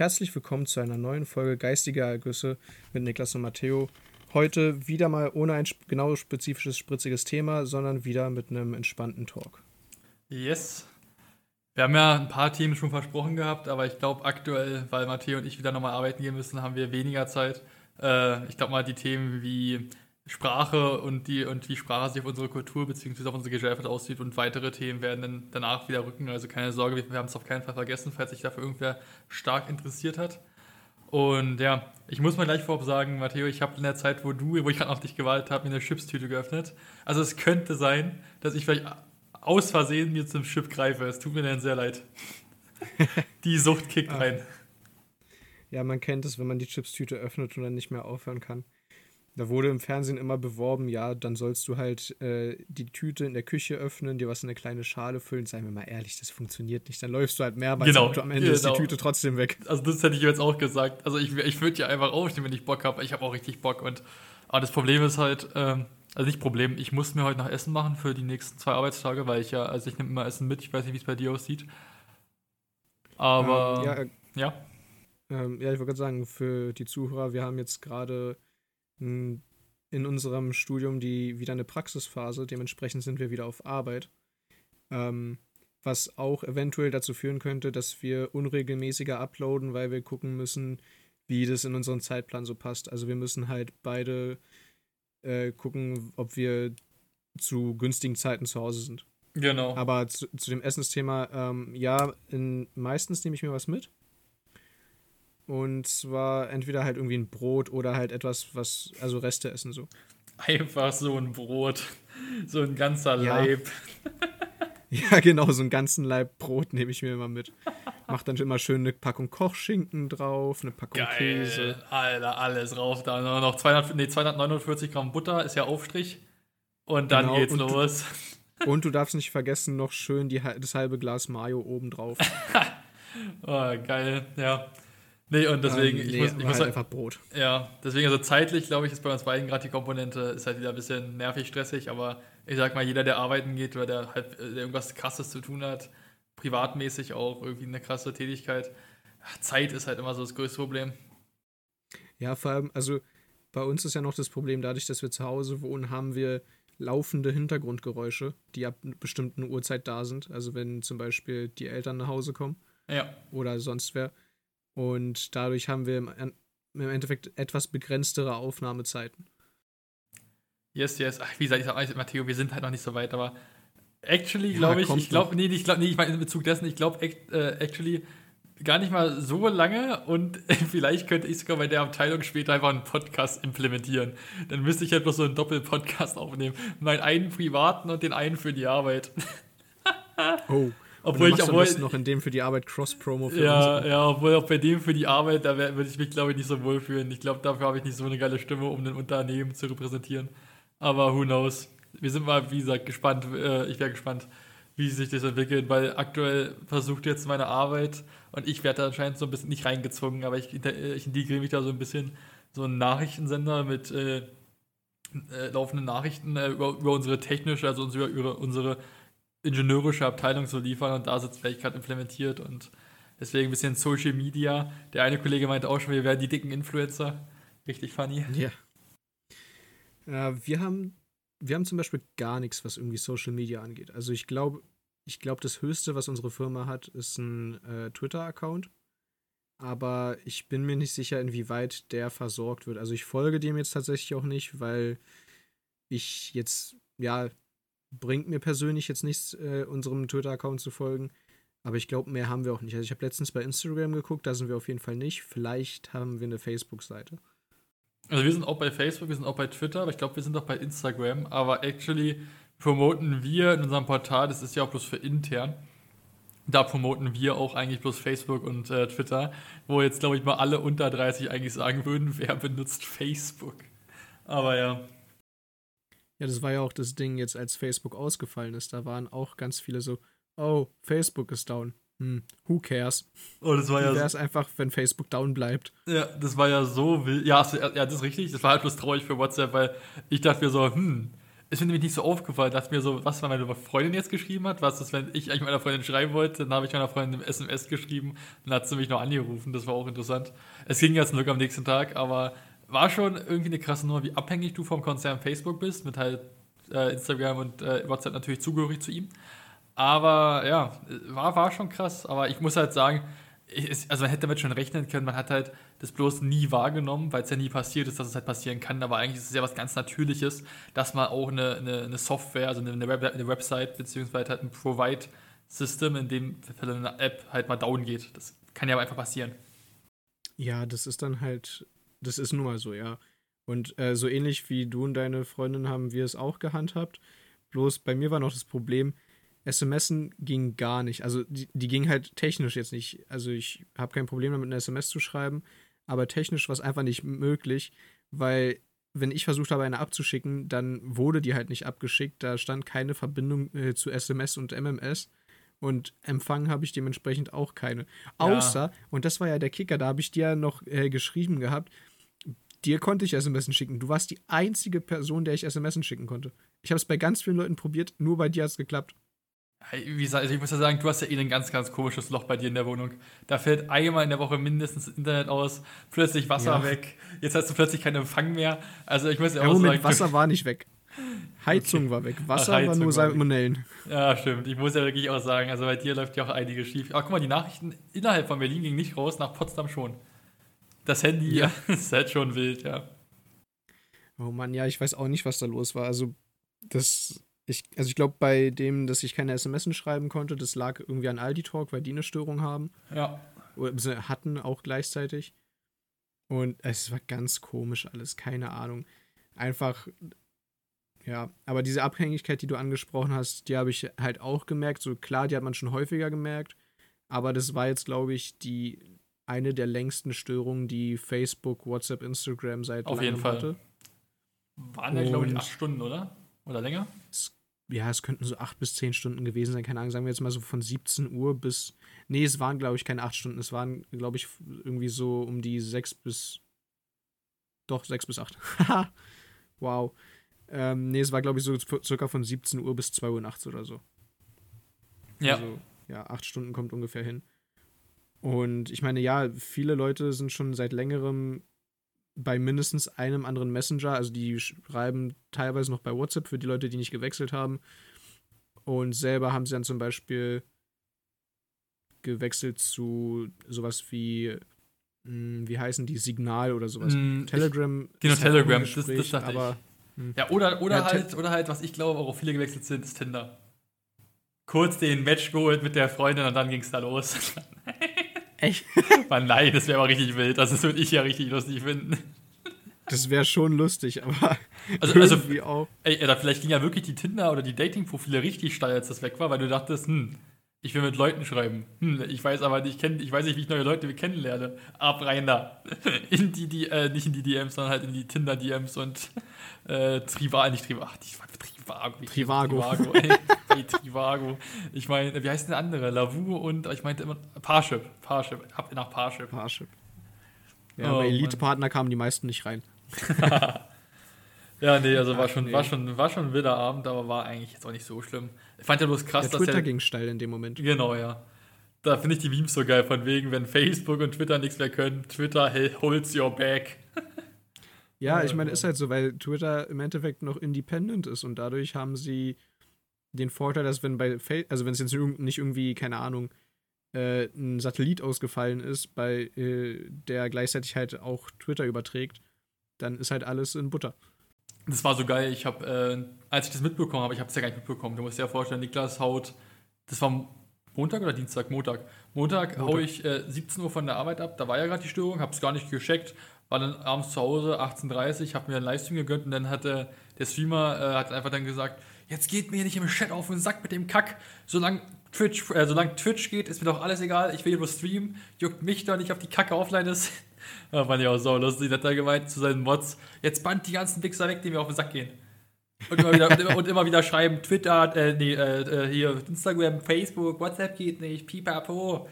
Herzlich willkommen zu einer neuen Folge Geistige Ergüsse mit Niklas und Matteo. Heute wieder mal ohne ein genau spezifisches, spritziges Thema, sondern wieder mit einem entspannten Talk. Yes. Wir haben ja ein paar Themen schon versprochen gehabt, aber ich glaube aktuell, weil Matteo und ich wieder nochmal arbeiten gehen müssen, haben wir weniger Zeit. Äh, ich glaube mal, die Themen wie Sprache und, die, und wie Sprache sich auf unsere Kultur bzw. auf unsere Gesellschaft aussieht und weitere Themen werden dann danach wieder rücken. Also keine Sorge, wir, wir haben es auf keinen Fall vergessen, falls sich dafür irgendwer stark interessiert hat. Und ja, ich muss mal gleich vorab sagen, Matteo, ich habe in der Zeit, wo du, wo ich gerade auf dich gewartet habe, mir eine Chipstüte geöffnet. Also es könnte sein, dass ich vielleicht aus Versehen mir zum Chip greife. Es tut mir dann sehr leid. die Sucht kickt rein. Ja, man kennt es, wenn man die Chipstüte öffnet und dann nicht mehr aufhören kann. Da wurde im Fernsehen immer beworben, ja, dann sollst du halt äh, die Tüte in der Küche öffnen, dir was in eine kleine Schale füllen. Seien wir mal ehrlich, das funktioniert nicht. Dann läufst du halt mehrmals genau, und am Ende genau. ist die Tüte trotzdem weg. Also das hätte ich jetzt auch gesagt. Also ich, ich würde ja einfach aufstehen, wenn ich Bock habe. Ich habe auch richtig Bock. Und aber das Problem ist halt, ähm, also nicht Problem, ich muss mir heute noch Essen machen für die nächsten zwei Arbeitstage, weil ich ja, also ich nehme immer Essen mit. Ich weiß nicht, wie es bei dir aussieht. Aber ähm, ja, äh, ja. Ähm, ja, ich wollte gerade sagen, für die Zuhörer, wir haben jetzt gerade in unserem Studium die wieder eine Praxisphase, dementsprechend sind wir wieder auf Arbeit. Ähm, was auch eventuell dazu führen könnte, dass wir unregelmäßiger uploaden, weil wir gucken müssen, wie das in unseren Zeitplan so passt. Also wir müssen halt beide äh, gucken, ob wir zu günstigen Zeiten zu Hause sind. Genau. Aber zu, zu dem Essensthema, ähm, ja, in, meistens nehme ich mir was mit. Und zwar entweder halt irgendwie ein Brot oder halt etwas, was, also Reste essen so. Einfach so ein Brot. So ein ganzer ja. Leib. ja, genau, so einen ganzen Leib Brot nehme ich mir immer mit. Mach dann immer schön eine Packung Kochschinken drauf, eine Packung Geil. Käse. Alter, alles rauf. Da noch 200, nee, 249 Gramm Butter, ist ja Aufstrich. Und dann genau, geht's und los. Du, und du darfst nicht vergessen, noch schön die, das halbe Glas Mayo oben drauf. oh, geil, ja. Nee, und deswegen, ähm, nee, ich muss, ich muss halt einfach Brot. Ja, deswegen, also zeitlich, glaube ich, ist bei uns beiden gerade die Komponente, ist halt wieder ein bisschen nervig, stressig, aber ich sag mal, jeder, der arbeiten geht oder der halt der irgendwas krasses zu tun hat, privatmäßig auch irgendwie eine krasse Tätigkeit, Zeit ist halt immer so das größte Problem. Ja, vor allem, also bei uns ist ja noch das Problem, dadurch, dass wir zu Hause wohnen, haben wir laufende Hintergrundgeräusche, die ab einer bestimmten Uhrzeit da sind. Also wenn zum Beispiel die Eltern nach Hause kommen. Ja. Oder sonst wer. Und dadurch haben wir im, im Endeffekt etwas begrenztere Aufnahmezeiten. Yes, yes. Ach, wie gesagt, ich sag, Matteo, wir sind halt noch nicht so weit, aber actually glaube ja, ich, ich glaube, nee, ich glaube, nee, ich meine in Bezug dessen, ich glaube, äh, actually gar nicht mal so lange und vielleicht könnte ich sogar bei der Abteilung später einfach einen Podcast implementieren. Dann müsste ich halt bloß so einen Doppel-Podcast aufnehmen. Meinen einen privaten und den einen für die Arbeit. oh. Obwohl ich obwohl, noch in dem für die Arbeit Cross-Promo für Ja, uns. ja, obwohl auch bei dem für die Arbeit, da würde ich mich, glaube ich, nicht so wohlfühlen. Ich glaube, dafür habe ich nicht so eine geile Stimme, um ein Unternehmen zu repräsentieren. Aber who knows? Wir sind mal, wie gesagt, gespannt. Äh, ich wäre gespannt, wie sich das entwickelt, weil aktuell versucht jetzt meine Arbeit und ich werde da anscheinend so ein bisschen nicht reingezwungen, aber ich, ich integriere mich da so ein bisschen so ein Nachrichtensender mit äh, äh, laufenden Nachrichten äh, über, über, unsere technische, also über, über unsere ingenieurische Abteilung zu liefern und da sitzt vielleicht gerade implementiert und deswegen ein bisschen Social Media. Der eine Kollege meinte auch schon, wir werden die dicken Influencer. Richtig funny. Ja. Äh, wir haben wir haben zum Beispiel gar nichts, was irgendwie Social Media angeht. Also ich glaube, ich glaube, das Höchste, was unsere Firma hat, ist ein äh, Twitter-Account. Aber ich bin mir nicht sicher, inwieweit der versorgt wird. Also ich folge dem jetzt tatsächlich auch nicht, weil ich jetzt, ja, bringt mir persönlich jetzt nichts, äh, unserem Twitter-Account zu folgen. Aber ich glaube, mehr haben wir auch nicht. Also ich habe letztens bei Instagram geguckt, da sind wir auf jeden Fall nicht. Vielleicht haben wir eine Facebook-Seite. Also wir sind auch bei Facebook, wir sind auch bei Twitter, aber ich glaube, wir sind auch bei Instagram. Aber actually promoten wir in unserem Portal, das ist ja auch bloß für intern, da promoten wir auch eigentlich bloß Facebook und äh, Twitter, wo jetzt, glaube ich, mal alle unter 30 eigentlich sagen würden, wer benutzt Facebook. Aber ja. Ja, das war ja auch das Ding jetzt, als Facebook ausgefallen ist. Da waren auch ganz viele so, oh, Facebook ist down. Hm, who cares? Oh, das war ja. Wäre es einfach, wenn Facebook down bleibt. Ja, das war ja so wild. Ja, ja, das ist richtig. Das war halt bloß traurig für WhatsApp, weil ich dachte mir so, hm, ist mir nämlich nicht so aufgefallen, dass mir so, was meine Freundin jetzt geschrieben hat, was ist, wenn ich eigentlich meiner Freundin schreiben wollte, dann habe ich meiner Freundin eine SMS geschrieben, dann hat sie mich noch angerufen, das war auch interessant. Es ging jetzt nur am nächsten Tag, aber war schon irgendwie eine krasse Nummer, wie abhängig du vom Konzern Facebook bist, mit halt äh, Instagram und äh, WhatsApp natürlich zugehörig zu ihm. Aber ja, war, war schon krass, aber ich muss halt sagen, also man hätte damit schon rechnen können, man hat halt das bloß nie wahrgenommen, weil es ja nie passiert ist, dass es halt passieren kann. Aber eigentlich ist es ja was ganz Natürliches, dass man auch eine, eine, eine Software, also eine, eine Website, beziehungsweise halt ein Provide-System, in dem Fall eine App halt mal down geht. Das kann ja aber einfach passieren. Ja, das ist dann halt, das ist nun mal so, ja. Und äh, so ähnlich wie du und deine Freundin haben wir es auch gehandhabt. Bloß bei mir war noch das Problem, SMSen ging gar nicht. Also die, die ging halt technisch jetzt nicht. Also ich habe kein Problem damit, eine SMS zu schreiben, aber technisch war es einfach nicht möglich, weil wenn ich versucht habe, eine abzuschicken, dann wurde die halt nicht abgeschickt. Da stand keine Verbindung äh, zu SMS und MMS. Und Empfang habe ich dementsprechend auch keine. Ja. Außer, und das war ja der Kicker, da habe ich dir noch äh, geschrieben gehabt, dir konnte ich SMS schicken. Du warst die einzige Person, der ich SMS schicken konnte. Ich habe es bei ganz vielen Leuten probiert, nur bei dir hat es geklappt. Wie gesagt, also ich muss ja sagen, du hast ja eh ein ganz, ganz komisches Loch bei dir in der Wohnung. Da fällt einmal in der Woche mindestens Internet aus, plötzlich Wasser ja. weg, jetzt hast du plötzlich keinen Empfang mehr. Also ich muss ja, ja auch Moment, sagen. Wasser war nicht weg. Heizung okay. war weg. Wasser Ach, war nur Salmonellen. Ja, stimmt. Ich muss ja wirklich auch sagen, also bei dir läuft ja auch einiges schief. Aber guck mal, die Nachrichten innerhalb von Berlin gingen nicht raus, nach Potsdam schon. Das Handy ja. ist halt schon wild, ja. Oh Mann, ja, ich weiß auch nicht, was da los war. Also, das ich, also ich glaube, bei dem, dass ich keine SMS schreiben konnte, das lag irgendwie an Aldi Talk, weil die eine Störung haben. Ja. Oder hatten auch gleichzeitig. Und es war ganz komisch alles, keine Ahnung. Einfach, ja, aber diese Abhängigkeit, die du angesprochen hast, die habe ich halt auch gemerkt. So klar, die hat man schon häufiger gemerkt. Aber das war jetzt, glaube ich, die eine der längsten Störungen, die Facebook, WhatsApp, Instagram seit Auf jeden Fall. hatte. Waren ja, glaube ich, acht Stunden, oder? Oder länger? Es ja, es könnten so acht bis zehn Stunden gewesen sein, keine Ahnung, sagen wir jetzt mal so von 17 Uhr bis, nee, es waren, glaube ich, keine acht Stunden, es waren, glaube ich, irgendwie so um die sechs bis, doch, sechs bis acht. wow. Ähm, nee, es war, glaube ich, so circa von 17 Uhr bis 2 Uhr nachts oder so. Ja. Also, ja, acht Stunden kommt ungefähr hin. Und ich meine, ja, viele Leute sind schon seit längerem bei mindestens einem anderen Messenger. Also die schreiben teilweise noch bei WhatsApp für die Leute, die nicht gewechselt haben. Und selber haben sie dann zum Beispiel gewechselt zu sowas wie, mh, hm, wie heißen die, Signal oder sowas. Mm, Telegram. Ich, genau, Telegram, das, das dachte aber, ich. Hm. Ja, oder, oder, ja, halt, oder halt, was ich glaube, auch viele gewechselt sind, ist Tinder. Kurz den Match geholt mit der Freundin und dann ging es da los. Echt? Mann, nein, das wäre aber richtig wild. Also, das würde ich ja richtig lustig finden. Das wäre schon lustig, aber also, irgendwie also, auch. Ey, oder vielleicht ging ja wirklich die Tinder- oder die Dating-Profile richtig steil, als das weg war, weil du dachtest, hm, ich will mit Leuten schreiben. Hm, ich weiß aber nicht, kenn, ich weiß nicht, wie ich neue Leute kennenlerne. Ab rein da. In die, die äh, nicht in die DMs, sondern halt in die Tinder-DMs und äh, Trivago, nicht Trivago, Trivago. Trivago. Trivago, ey. ey Trivago. Ich meine, wie heißt denn der andere? Lavu und ich meinte immer Parship. Parship. Ab nach Parship. Parship. Ja, oh, bei Elite-Partner kamen die meisten nicht rein. ja, nee, also war schon, nee. war, schon, war schon ein wilder Abend, aber war eigentlich jetzt auch nicht so schlimm. Ich fand ja bloß krass, der dass Twitter der, ging steil in dem Moment. Genau, ja. Da finde ich die Memes so geil, von wegen, wenn Facebook und Twitter nichts mehr können, Twitter holds your back. ja, ich meine, ist halt so, weil Twitter im Endeffekt noch independent ist und dadurch haben sie den Vorteil, dass wenn bei, also wenn es jetzt nicht irgendwie, keine Ahnung, äh, ein Satellit ausgefallen ist, bei äh, der gleichzeitig halt auch Twitter überträgt, dann ist halt alles in Butter. Das war so geil. Ich habe, äh, als ich das mitbekommen habe, ich habe es ja gar nicht mitbekommen. Du musst dir ja vorstellen, Niklas haut, das war Montag oder Dienstag? Montag. Montag, Montag. haue ich äh, 17 Uhr von der Arbeit ab. Da war ja gerade die Störung, habe es gar nicht gecheckt. War dann abends zu Hause, 18.30 Uhr, habe mir einen Livestream gegönnt und dann hat der Streamer äh, hat einfach dann gesagt, jetzt geht mir nicht im Chat auf den Sack mit dem Kack. Solange Twitch, äh, solange Twitch geht, ist mir doch alles egal. Ich will nur streamen. Juckt mich doch nicht, ob die Kacke offline ist. Da fand ich auch so lustig. Hat er gemeint zu seinen Mods, jetzt band die ganzen Wichser weg, die mir auf den Sack gehen. Und immer wieder, und immer wieder schreiben, Twitter, äh, nee, äh, äh, hier, Instagram, Facebook, WhatsApp geht nicht, pipapo.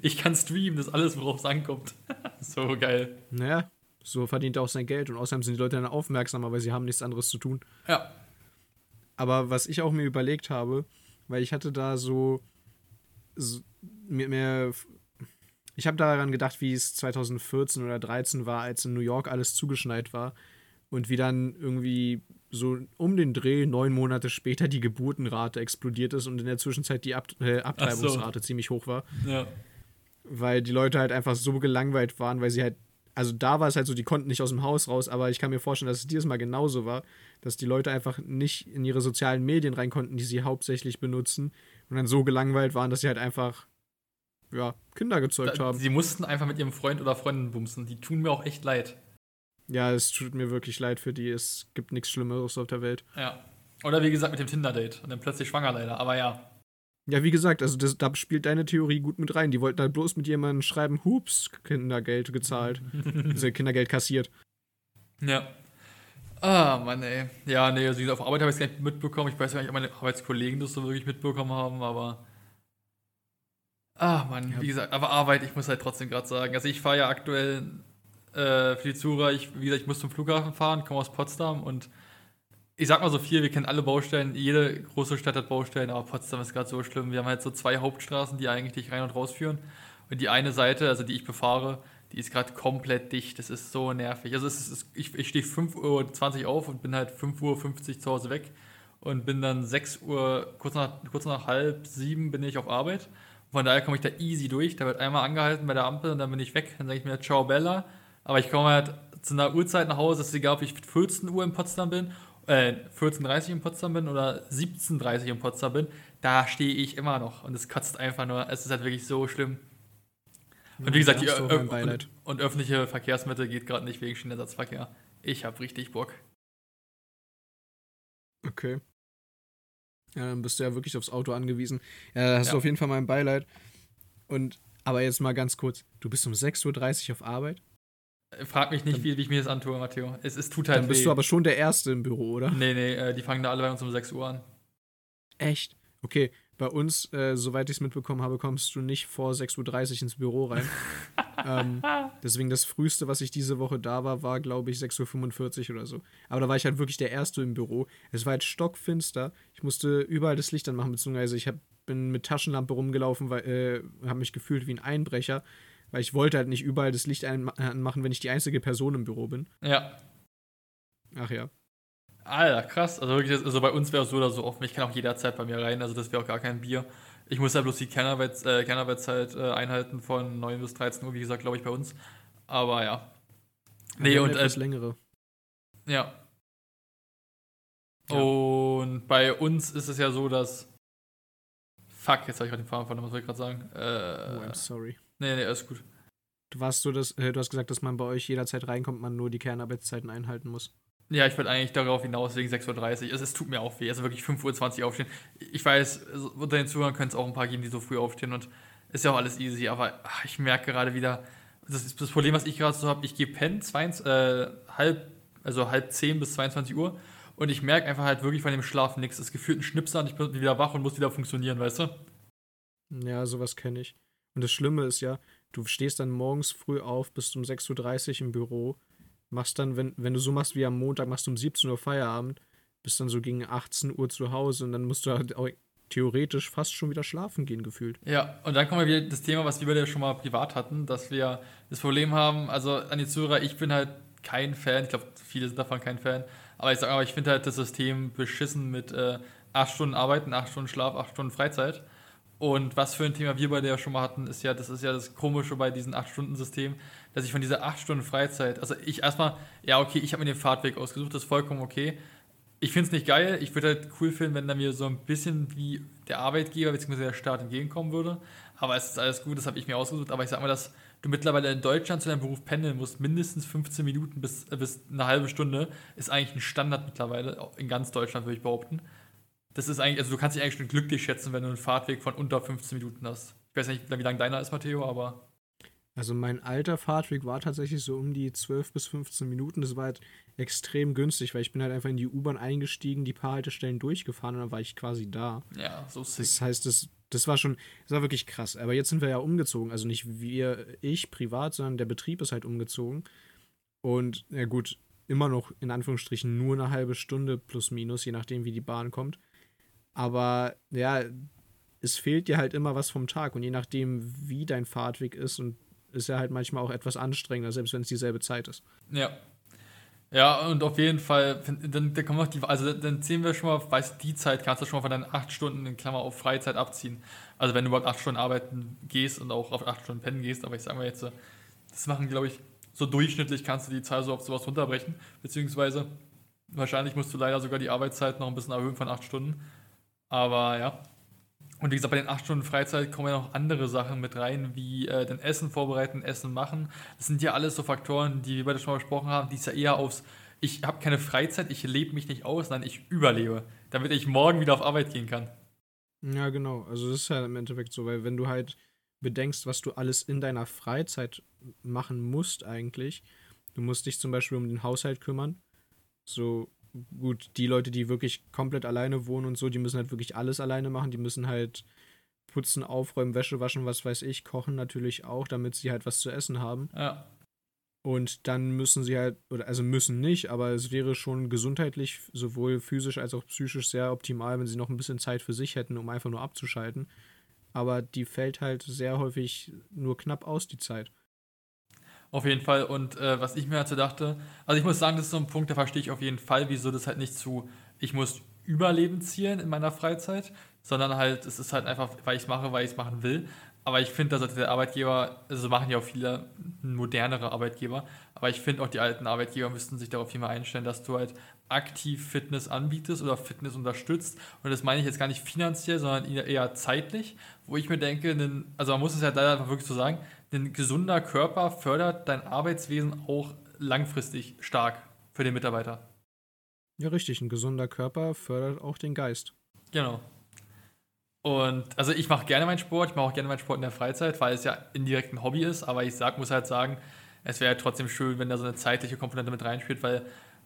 Ich kann streamen, das ist alles, worauf es ankommt. so geil. Naja, So verdient er auch sein Geld und außerdem sind die Leute dann aufmerksamer, weil sie haben nichts anderes zu tun. Ja. Aber was ich auch mir überlegt habe, weil ich hatte da so, so mir, mir ich habe daran gedacht, wie es 2014 oder 2013 war, als in New York alles zugeschneit war und wie dann irgendwie so um den Dreh neun Monate später die Geburtenrate explodiert ist und in der Zwischenzeit die Ab äh, Abtreibungsrate so. ziemlich hoch war. Ja. Weil die Leute halt einfach so gelangweilt waren, weil sie halt, also da war es halt so, die konnten nicht aus dem Haus raus, aber ich kann mir vorstellen, dass es dieses Mal genauso war, dass die Leute einfach nicht in ihre sozialen Medien rein konnten, die sie hauptsächlich benutzen und dann so gelangweilt waren, dass sie halt einfach ja, Kinder gezeugt da, haben. Sie mussten einfach mit ihrem Freund oder Freundin bumsen. Die tun mir auch echt leid. Ja, es tut mir wirklich leid für die. Es gibt nichts Schlimmeres auf der Welt. Ja. Oder wie gesagt mit dem Tinder-Date und dann plötzlich schwanger leider, aber ja. Ja, wie gesagt, also das, da spielt deine Theorie gut mit rein. Die wollten halt bloß mit jemandem schreiben, hups, Kindergeld gezahlt. also Kindergeld kassiert. Ja. Ah, Mann, ey. Ja, nee, also auf Arbeit habe ich es gar nicht mitbekommen. Ich weiß gar nicht, ob meine Arbeitskollegen das so wirklich mitbekommen haben, aber. Ah, Mann, ja. wie gesagt, aber Arbeit, ich muss halt trotzdem gerade sagen. Also ich fahre ja aktuell äh, für die Zuhörer, ich, wie gesagt, ich muss zum Flughafen fahren, komme aus Potsdam und ich sag mal so viel, wir kennen alle Baustellen, jede große Stadt hat Baustellen, aber Potsdam ist gerade so schlimm. Wir haben halt so zwei Hauptstraßen, die eigentlich dich rein und raus führen. Und die eine Seite, also die ich befahre, die ist gerade komplett dicht. Das ist so nervig. Also es ist, ich, ich stehe 5.20 Uhr auf und bin halt 5.50 Uhr zu Hause weg und bin dann 6 Uhr, kurz nach, kurz nach halb sieben bin ich auf Arbeit. Von daher komme ich da easy durch. Da wird einmal angehalten bei der Ampel und dann bin ich weg. Dann sage ich mir, ciao Bella, aber ich komme halt zu einer Uhrzeit nach Hause, es ist egal, ob ich 14 Uhr in Potsdam bin, äh, 14.30 Uhr in Potsdam bin oder 17.30 Uhr in Potsdam bin, da stehe ich immer noch. Und es kotzt einfach nur. Es ist halt wirklich so schlimm. Und wie gesagt, die, und, und, öffentliche Verkehrsmittel geht gerade nicht wegen Schienenersatzverkehr. Ich habe richtig Bock. Okay. Ja, dann bist du ja wirklich aufs Auto angewiesen. Ja, da hast ja. du auf jeden Fall mein Beileid. Und, aber jetzt mal ganz kurz. Du bist um 6.30 Uhr auf Arbeit? Frag mich nicht, wie, wie ich mir das antue, Matteo. Es, es tut halt Dann bist weh. du aber schon der Erste im Büro, oder? Nee, nee, äh, die fangen da alle bei uns um 6 Uhr an. Echt? Okay, bei uns, äh, soweit ich es mitbekommen habe, kommst du nicht vor 6.30 Uhr ins Büro rein. ähm, deswegen das Früheste, was ich diese Woche da war, war, glaube ich, 6.45 Uhr oder so. Aber da war ich halt wirklich der Erste im Büro. Es war halt stockfinster. Ich musste überall das Licht anmachen, beziehungsweise ich hab, bin mit Taschenlampe rumgelaufen, weil äh, habe mich gefühlt wie ein Einbrecher weil ich wollte halt nicht überall das Licht anmachen, wenn ich die einzige Person im Büro bin. Ja. Ach ja. Alter, krass. Also wirklich, also bei uns wäre es so oder so offen. Ich kann auch jederzeit bei mir rein, also das wäre auch gar kein Bier. Ich muss ja bloß die Kernarbeitszeit äh, äh, einhalten von 9 bis 13 Uhr, wie gesagt, glaube ich, bei uns. Aber ja. Nee, und. Etwas äh, längere. Ja. ja. Und bei uns ist es ja so, dass. Fuck, jetzt habe ich gerade den Faden verloren, was soll ich gerade sagen? Äh, oh, I'm sorry. Nee, nee, alles gut. Du warst so, dass, äh, du hast gesagt, dass man bei euch jederzeit reinkommt, man nur die Kernarbeitszeiten einhalten muss. Ja, ich wollte eigentlich darauf hinaus wegen 6.30 Uhr. Es, es tut mir auch weh. Also wirklich 5.20 Uhr aufstehen. Ich weiß, unter den Zuhörern können es auch ein paar geben, die so früh aufstehen und ist ja auch alles easy, aber ach, ich merke gerade wieder, das ist das Problem, was ich gerade so habe, ich gehe pennen, äh, halb, also halb 10 bis 22 Uhr und ich merke einfach halt wirklich von dem Schlafen nichts. Es gefühlt ein Schnipsel und ich bin wieder wach und muss wieder funktionieren, weißt du? Ja, sowas kenne ich. Und das Schlimme ist ja, du stehst dann morgens früh auf, bist um 6.30 Uhr im Büro, machst dann, wenn, wenn du so machst wie am Montag, machst du um 17 Uhr Feierabend, bist dann so gegen 18 Uhr zu Hause und dann musst du halt auch theoretisch fast schon wieder schlafen gehen, gefühlt. Ja, und dann kommen wir wieder das Thema, was wir beide schon mal privat hatten, dass wir das Problem haben, also an die Zuhörer, ich bin halt kein Fan, ich glaube, viele sind davon kein Fan, aber ich sage aber, ich finde halt das System beschissen mit äh, 8 Stunden Arbeiten, 8 Stunden Schlaf, 8 Stunden Freizeit. Und was für ein Thema wir beide ja schon mal hatten, ist ja, das ist ja das Komische bei diesem 8-Stunden-System, dass ich von dieser 8 Stunden Freizeit, also ich erstmal, ja, okay, ich habe mir den Fahrtweg ausgesucht, das ist vollkommen okay. Ich finde es nicht geil, ich würde halt cool finden, wenn da mir so ein bisschen wie der Arbeitgeber bzw. der Staat entgegenkommen würde. Aber es ist alles gut, das habe ich mir ausgesucht. Aber ich sag mal, dass du mittlerweile in Deutschland zu deinem Beruf pendeln musst, mindestens 15 Minuten bis, bis eine halbe Stunde, ist eigentlich ein Standard mittlerweile, in ganz Deutschland würde ich behaupten. Das ist eigentlich, also du kannst dich eigentlich schon glücklich schätzen, wenn du einen Fahrtweg von unter 15 Minuten hast. Ich weiß nicht, wie lang deiner ist, Matteo, aber. Also mein alter Fahrtweg war tatsächlich so um die 12 bis 15 Minuten. Das war halt extrem günstig, weil ich bin halt einfach in die U-Bahn eingestiegen, die paar Haltestellen durchgefahren und dann war ich quasi da. Ja, so sick. Das heißt, das, das war schon, das war wirklich krass. Aber jetzt sind wir ja umgezogen. Also nicht wir, ich privat, sondern der Betrieb ist halt umgezogen. Und ja gut, immer noch in Anführungsstrichen nur eine halbe Stunde plus minus, je nachdem, wie die Bahn kommt. Aber ja, es fehlt dir halt immer was vom Tag und je nachdem, wie dein Fahrtweg ist und ist er halt manchmal auch etwas anstrengender, selbst wenn es dieselbe Zeit ist. Ja. Ja, und auf jeden Fall, dann, dann kommen noch die, also dann sehen wir schon mal, weißt die Zeit kannst du schon mal von deinen acht Stunden in Klammer auf Freizeit abziehen. Also wenn du überhaupt acht Stunden arbeiten gehst und auch auf acht Stunden pennen gehst, aber ich sag mal jetzt, das machen, glaube ich, so durchschnittlich kannst du die Zahl so auf sowas runterbrechen, beziehungsweise wahrscheinlich musst du leider sogar die Arbeitszeit noch ein bisschen erhöhen von acht Stunden. Aber ja, und wie gesagt, bei den acht Stunden Freizeit kommen ja noch andere Sachen mit rein, wie äh, den Essen vorbereiten, Essen machen. Das sind ja alles so Faktoren, die wir beide schon mal besprochen haben, die ist ja eher aufs, ich habe keine Freizeit, ich lebe mich nicht aus, nein, ich überlebe, damit ich morgen wieder auf Arbeit gehen kann. Ja, genau. Also das ist ja im Endeffekt so, weil wenn du halt bedenkst, was du alles in deiner Freizeit machen musst eigentlich, du musst dich zum Beispiel um den Haushalt kümmern, so gut, die Leute, die wirklich komplett alleine wohnen und so, die müssen halt wirklich alles alleine machen. Die müssen halt putzen, aufräumen, Wäsche waschen, was weiß ich, kochen natürlich auch, damit sie halt was zu essen haben. Ja. Und dann müssen sie halt, oder also müssen nicht, aber es wäre schon gesundheitlich, sowohl physisch als auch psychisch sehr optimal, wenn sie noch ein bisschen Zeit für sich hätten, um einfach nur abzuschalten. Aber die fällt halt sehr häufig nur knapp aus, die Zeit. Auf jeden Fall. Und äh, was ich mir dazu dachte, also ich muss sagen, das ist so ein Punkt, da verstehe ich auf jeden Fall, wieso das halt nicht zu, ich muss Überleben zielen in meiner Freizeit, sondern halt, es ist halt einfach, weil ich es mache, weil ich es machen will. Aber ich finde, dass der Arbeitgeber, also machen ja auch viele modernere Arbeitgeber, aber ich finde auch die alten Arbeitgeber müssten sich darauf immer einstellen, dass du halt aktiv Fitness anbietest oder Fitness unterstützt. Und das meine ich jetzt gar nicht finanziell, sondern eher zeitlich, wo ich mir denke, also man muss es ja leider einfach wirklich so sagen, ein gesunder Körper fördert dein Arbeitswesen auch langfristig stark für den Mitarbeiter. Ja, richtig. Ein gesunder Körper fördert auch den Geist. Genau. Und also ich mache gerne meinen Sport, ich mache auch gerne meinen Sport in der Freizeit, weil es ja indirekt ein Hobby ist, aber ich sag, muss halt sagen, es wäre trotzdem schön, wenn da so eine zeitliche Komponente mit reinspielt, weil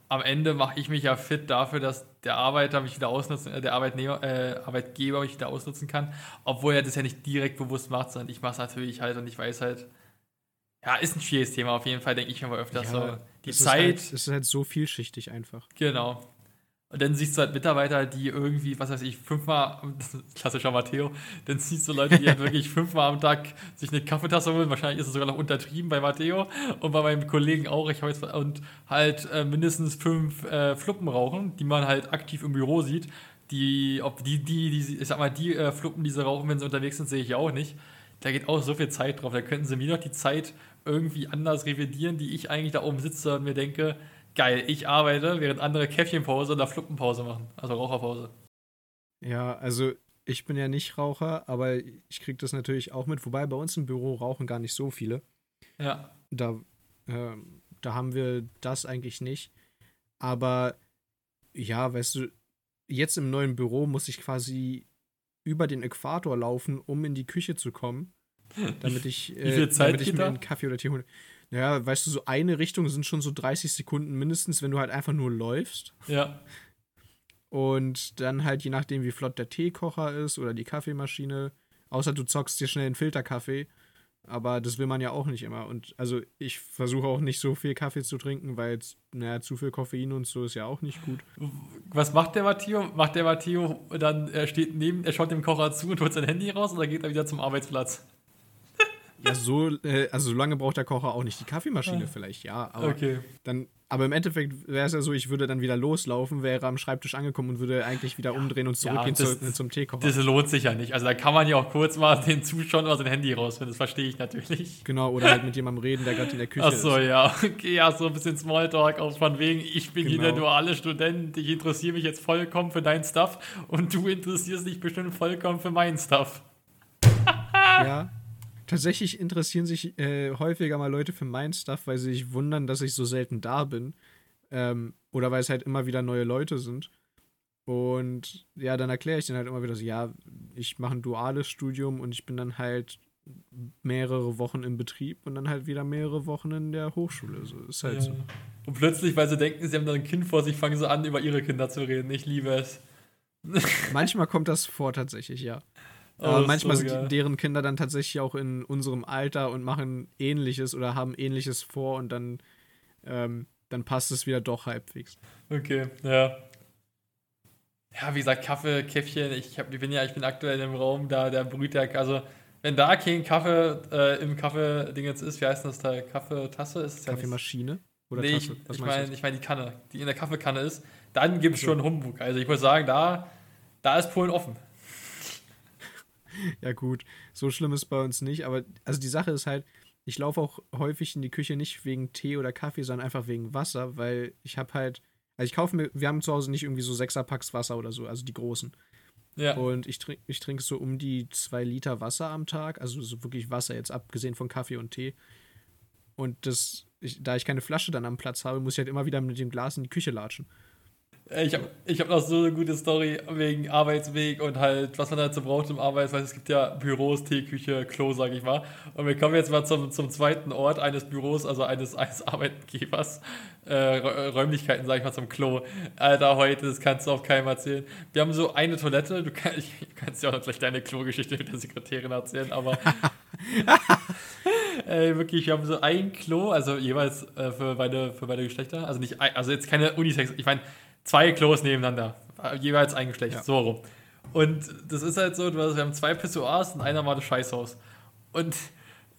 am Ende mache ich mich ja fit dafür, dass der Arbeiter mich wieder ausnutzen, äh, der Arbeitnehmer, äh, Arbeitgeber mich wieder ausnutzen kann, obwohl er das ja nicht direkt bewusst macht, sondern ich mache es natürlich halt und ich weiß halt, ja, ist ein schwieriges Thema, auf jeden Fall denke ich mir aber öfters ja, so. Die Zeit. Ist halt, es ist halt so vielschichtig einfach. Genau. Und dann siehst du halt Mitarbeiter, die irgendwie, was weiß ich, fünfmal, klassischer Matteo, dann siehst du Leute, die halt wirklich fünfmal am Tag sich eine Kaffeetasse holen. Wahrscheinlich ist es sogar noch untertrieben bei Matteo und bei meinem Kollegen auch. Ich jetzt, und halt äh, mindestens fünf äh, Fluppen rauchen, die man halt aktiv im Büro sieht. Die, ob die, die, die ich sag mal, die äh, Fluppen, die sie rauchen, wenn sie unterwegs sind, sehe ich auch nicht. Da geht auch so viel Zeit drauf. Da könnten sie mir noch die Zeit irgendwie anders revidieren, die ich eigentlich da oben sitze und mir denke, geil, ich arbeite, während andere Käffchenpause oder Fluppenpause machen, also Raucherpause. Ja, also ich bin ja nicht Raucher, aber ich kriege das natürlich auch mit. Wobei bei uns im Büro rauchen gar nicht so viele. Ja. Da, äh, da haben wir das eigentlich nicht. Aber ja, weißt du, jetzt im neuen Büro muss ich quasi über den Äquator laufen, um in die Küche zu kommen. Damit ich, äh, damit ich mir einen Kaffee oder Tee hole. Naja, weißt du, so eine Richtung sind schon so 30 Sekunden mindestens, wenn du halt einfach nur läufst. Ja. Und dann halt, je nachdem, wie flott der Teekocher ist oder die Kaffeemaschine, außer du zockst dir schnell einen Filterkaffee. Aber das will man ja auch nicht immer. Und also ich versuche auch nicht so viel Kaffee zu trinken, weil naja, zu viel Koffein und so ist ja auch nicht gut. Was macht der Matteo? Macht der Matteo dann, er steht neben, er schaut dem Kocher zu und holt sein Handy raus oder geht er wieder zum Arbeitsplatz? Ja, so, äh, also so lange braucht der Kocher auch nicht. Die Kaffeemaschine ah. vielleicht, ja. Aber okay. dann, aber im Endeffekt wäre es ja so, ich würde dann wieder loslaufen, wäre am Schreibtisch angekommen und würde eigentlich wieder umdrehen und zurückgehen ja, das, zu, zum Teekocher. Das lohnt sich ja nicht. Also da kann man ja auch kurz mal den Zuschauen oder sein Handy rausfinden, das verstehe ich natürlich. Genau, oder halt mit jemandem reden, der gerade in der Küche Ach so, ist. Achso, ja. Okay, ja, so ein bisschen Smalltalk, auch von wegen, ich bin genau. hier der duale Student, ich interessiere mich jetzt vollkommen für dein Stuff und du interessierst dich bestimmt vollkommen für meinen Stuff. ja, Tatsächlich interessieren sich äh, häufiger mal Leute für mein Stuff, weil sie sich wundern, dass ich so selten da bin. Ähm, oder weil es halt immer wieder neue Leute sind. Und ja, dann erkläre ich denen halt immer wieder so, ja, ich mache ein duales Studium und ich bin dann halt mehrere Wochen im Betrieb und dann halt wieder mehrere Wochen in der Hochschule. So ist halt ja. so. Und plötzlich, weil sie denken, sie haben da ein Kind vor sich, fangen sie an, über ihre Kinder zu reden. Ich liebe es. Manchmal kommt das vor tatsächlich, ja. Aber oh, manchmal so sind deren Kinder dann tatsächlich auch in unserem Alter und machen ähnliches oder haben ähnliches vor und dann ähm, dann passt es wieder doch halbwegs. Okay, ja. Ja, wie gesagt, Kaffee, Käffchen, ich, hab, ich bin ja, ich bin aktuell im Raum, da der brüht ja, also wenn da kein Kaffee äh, im Kaffee-Ding jetzt ist, wie heißt das da? Kaffeetasse ist es ja Kaffeemaschine? Oder nee, Tasse? ich, ich meine ich mein die Kanne, die in der Kaffeekanne ist, dann gibt es schon Humbug. Also ich muss sagen, da, da ist Polen offen. ja gut, so schlimm ist bei uns nicht, aber also die Sache ist halt, ich laufe auch häufig in die Küche nicht wegen Tee oder Kaffee, sondern einfach wegen Wasser, weil ich habe halt, also ich kaufe mir, wir haben zu Hause nicht irgendwie so Sechserpacks Wasser oder so, also die großen. Ja. Und ich trinke ich trink so um die zwei Liter Wasser am Tag, also so wirklich Wasser, jetzt abgesehen von Kaffee und Tee. Und das, ich, da ich keine Flasche dann am Platz habe, muss ich halt immer wieder mit dem Glas in die Küche latschen. Ich habe ich hab noch so eine gute Story wegen Arbeitsweg und halt, was man dazu braucht im Arbeits, weil es gibt ja Büros, Teeküche, Klo, sag ich mal. Und wir kommen jetzt mal zum, zum zweiten Ort eines Büros, also eines, eines Arbeitgebers, äh, Räumlichkeiten, sag ich mal, zum Klo. Alter, heute, das kannst du auch keinem erzählen. Wir haben so eine Toilette, du, kann, ich, kannst ja auch noch gleich deine Klogeschichte mit der Sekretärin erzählen, aber Ey, wirklich, wir haben so ein Klo, also jeweils äh, für, beide, für beide Geschlechter. Also nicht, also jetzt keine Unisex, ich meine, zwei Klos nebeneinander, jeweils ein Geschlecht, ja. so rum. Und das ist halt so, wir haben zwei Pissoirs und einer war das Scheißhaus. Und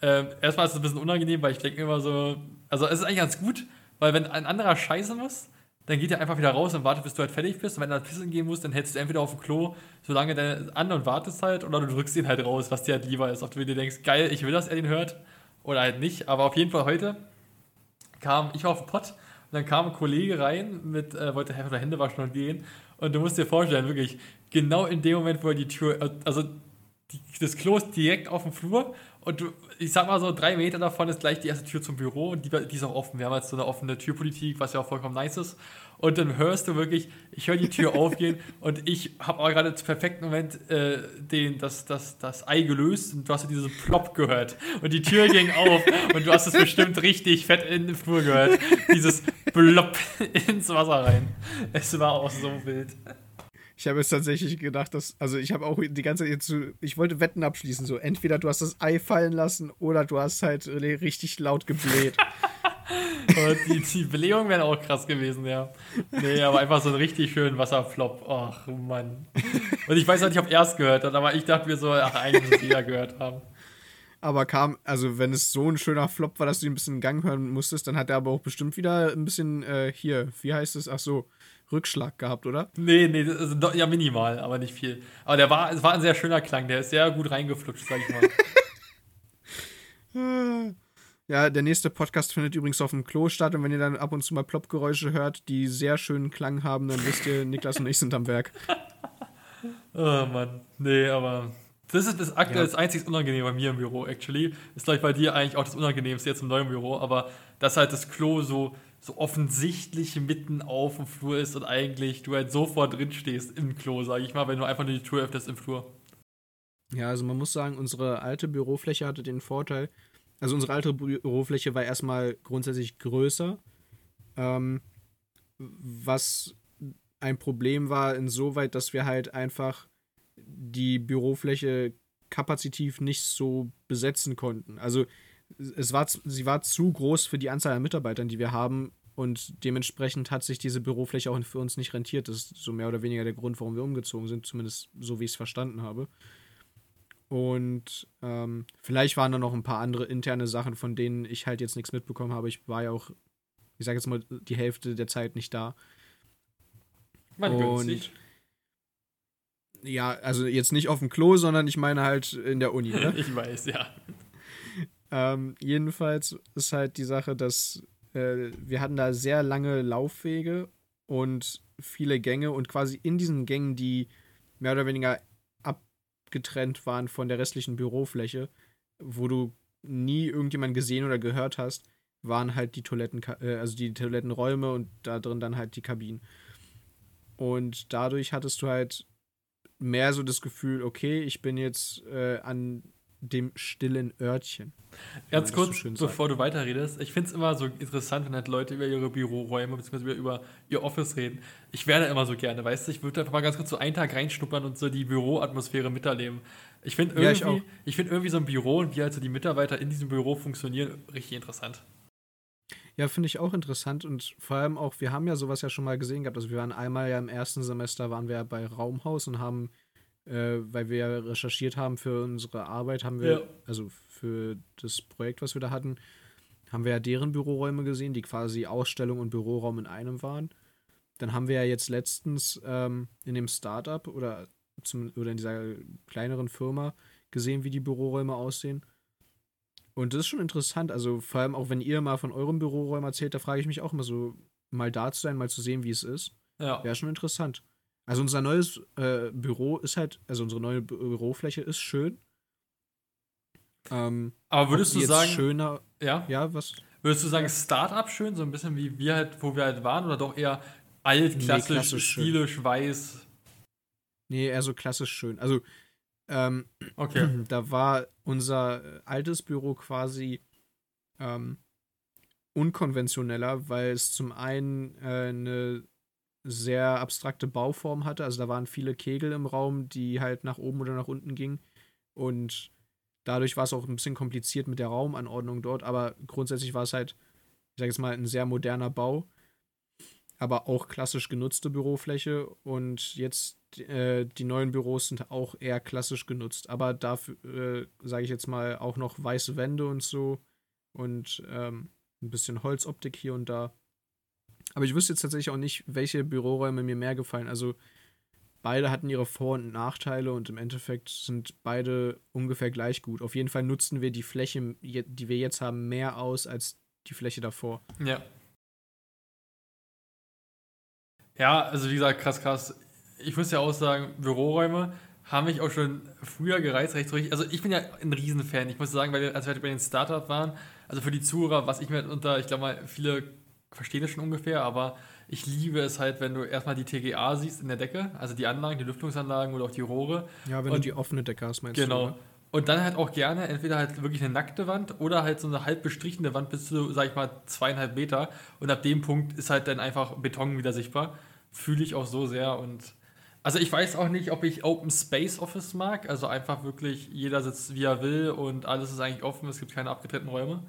äh, erstmal ist es ein bisschen unangenehm, weil ich denke immer so, also es ist eigentlich ganz gut, weil wenn ein anderer scheiße muss, dann geht er einfach wieder raus und wartet, bis du halt fertig bist. Und wenn er pissen gehen muss, dann hältst du entweder auf dem Klo so lange an und wartest halt, oder du drückst ihn halt raus, was dir halt lieber ist. Ob du dir denkst, geil, ich will, dass er den hört, oder halt nicht. Aber auf jeden Fall heute kam ich auf den Pott und dann kam ein Kollege rein mit, äh, wollte Hände waschen und gehen. Und du musst dir vorstellen, wirklich, genau in dem Moment, wo er die Tür, also die, das Klo ist direkt auf dem Flur und du, ich sag mal so, drei Meter davon ist gleich die erste Tür zum Büro und die, die ist auch offen. Wir haben jetzt so eine offene Türpolitik, was ja auch vollkommen nice ist. Und dann hörst du wirklich, ich höre die Tür aufgehen und ich habe auch gerade zum perfekten Moment äh, den, das, das, das Ei gelöst und du hast diesen Plop gehört. Und die Tür ging auf und du hast es bestimmt richtig fett in den Flur gehört. Dieses Plop ins Wasser rein. Es war auch so wild. Ich habe jetzt tatsächlich gedacht, dass, also ich habe auch die ganze Zeit jetzt so, ich wollte Wetten abschließen, so entweder du hast das Ei fallen lassen oder du hast halt richtig laut gebläht. Und die, die Belegungen wären auch krass gewesen, ja. Nee, aber einfach so ein richtig schönen Wasserflop. Ach, Mann. Und ich weiß nicht, ob er es gehört hat, aber ich dachte mir so, ach, eigentlich muss jeder gehört haben. Aber kam, also wenn es so ein schöner Flop war, dass du ihn ein bisschen in Gang hören musstest, dann hat er aber auch bestimmt wieder ein bisschen, äh, hier, wie heißt es, ach so, Rückschlag gehabt, oder? Nee, nee, also, ja, minimal, aber nicht viel. Aber der war, es war ein sehr schöner Klang, der ist sehr gut reingeflutscht, sag ich mal. ja, der nächste Podcast findet übrigens auf dem Klo statt und wenn ihr dann ab und zu mal Ploppgeräusche hört, die sehr schönen Klang haben, dann wisst ihr, Niklas und ich sind am Werk. oh Mann, nee, aber das ist das aktuell ja. das einzig Unangenehme bei mir im Büro, actually. Ist gleich bei dir eigentlich auch das Unangenehmste jetzt im neuen Büro, aber dass halt das Klo so, so offensichtlich mitten auf dem Flur ist und eigentlich du halt sofort drin stehst im Klo, sag ich mal, wenn du einfach nur die Tür öffnest im Flur. Ja, also man muss sagen, unsere alte Bürofläche hatte den Vorteil, also unsere alte Bürofläche war erstmal grundsätzlich größer, ähm, was ein Problem war insoweit, dass wir halt einfach die Bürofläche kapazitiv nicht so besetzen konnten. Also es war, sie war zu groß für die Anzahl an Mitarbeitern, die wir haben und dementsprechend hat sich diese Bürofläche auch für uns nicht rentiert. Das ist so mehr oder weniger der Grund, warum wir umgezogen sind, zumindest so wie ich es verstanden habe. Und ähm, vielleicht waren da noch ein paar andere interne Sachen, von denen ich halt jetzt nichts mitbekommen habe. Ich war ja auch, ich sage jetzt mal, die Hälfte der Zeit nicht da. Man und sich ja, also jetzt nicht auf dem Klo, sondern ich meine halt in der Uni. Ne? ich weiß, ja. Ähm, jedenfalls ist halt die Sache, dass äh, wir hatten da sehr lange Laufwege und viele Gänge und quasi in diesen Gängen, die mehr oder weniger abgetrennt waren von der restlichen Bürofläche, wo du nie irgendjemand gesehen oder gehört hast, waren halt die Toiletten, äh, also die Toilettenräume und da drin dann halt die Kabinen. Und dadurch hattest du halt mehr so das Gefühl, okay, ich bin jetzt äh, an dem stillen Örtchen. Ganz kurz, so bevor du weiterredest, ich finde es immer so interessant, wenn halt Leute über ihre Büroräume bzw. über ihr Office reden. Ich werde immer so gerne, weißt du, ich würde einfach mal ganz kurz so einen Tag reinschnuppern und so die Büroatmosphäre miterleben. Ich finde irgendwie, ja, ich, ich finde irgendwie so ein Büro und wie halt so die Mitarbeiter in diesem Büro funktionieren, richtig interessant. Ja, finde ich auch interessant und vor allem auch, wir haben ja sowas ja schon mal gesehen gehabt. Also wir waren einmal ja im ersten Semester, waren wir ja bei Raumhaus und haben, äh, weil wir ja recherchiert haben für unsere Arbeit, haben wir, Ja. also für das Projekt, was wir da hatten, haben wir ja deren Büroräume gesehen, die quasi Ausstellung und Büroraum in einem waren. Dann haben wir ja jetzt letztens ähm, in dem Startup oder, zum, oder in dieser kleineren Firma gesehen, wie die Büroräume aussehen. Und das ist schon interessant. Also vor allem auch, wenn ihr mal von eurem Büroräumen erzählt, da frage ich mich auch immer so, mal da zu sein, mal zu sehen, wie es ist. Ja. Wäre schon interessant. Also unser neues äh, Büro ist halt, also unsere neue Bü- Bürofläche ist schön. Ähm, Aber würdest du sagen, schöner, ja? ja, was? Würdest du sagen, Start-up schön, so ein bisschen wie wir halt, wo wir halt waren, oder doch eher alt, Nee, klassisch, klassisch schön. weiß? Nee, eher so klassisch schön. Also, ähm, Okay. da war unser äh, altes Büro quasi ähm, unkonventioneller, weil es zum einen äh, eine sehr abstrakte Bauform hatte. Also da waren viele Kegel im Raum, die halt nach oben oder nach unten gingen. Und dadurch war es auch ein bisschen kompliziert mit der Raumanordnung dort. Aber grundsätzlich war es halt, ich sage jetzt mal, ein sehr moderner Bau. Aber auch klassisch genutzte Bürofläche. Und jetzt äh, die neuen Büros sind auch eher klassisch genutzt. Aber dafür, äh, sage ich jetzt mal, auch noch weiße Wände und so. Und ähm, ein bisschen Holzoptik hier und da. Aber ich wüsste jetzt tatsächlich auch nicht, welche Büroräume mir mehr gefallen. Also beide hatten ihre Vor- und Nachteile und im Endeffekt sind beide ungefähr gleich gut. Auf jeden Fall nutzen wir die Fläche, die wir jetzt haben, mehr aus als die Fläche davor. Ja. Ja, also wie gesagt, krass, krass. Ich muss ja auch sagen, Büroräume haben mich auch schon früher gereizt, recht richtig. Also ich bin ja ein Riesenfan. Ich muss sagen, weil wir, als wir bei den Startup waren, also für die Zuhörer, was ich mir unter, ich glaube mal, viele verstehen das schon ungefähr, aber ich liebe es halt, wenn du erstmal die TGA siehst in der Decke, also die Anlagen, die Lüftungsanlagen oder auch die Rohre. Ja, wenn Und- du die offene Decke hast, meinst Genau. du? oder? Und dann halt auch gerne entweder halt wirklich eine nackte Wand oder halt so eine halb bestrichene Wand bis zu, sag ich mal, zweieinhalb Meter. Und ab dem Punkt ist halt dann einfach Beton wieder sichtbar. Fühle ich auch so sehr. Und also ich weiß auch nicht, ob ich Open Space Office mag. Also einfach wirklich, jeder sitzt wie er will und alles ist eigentlich offen, es gibt keine abgetrennten Räume.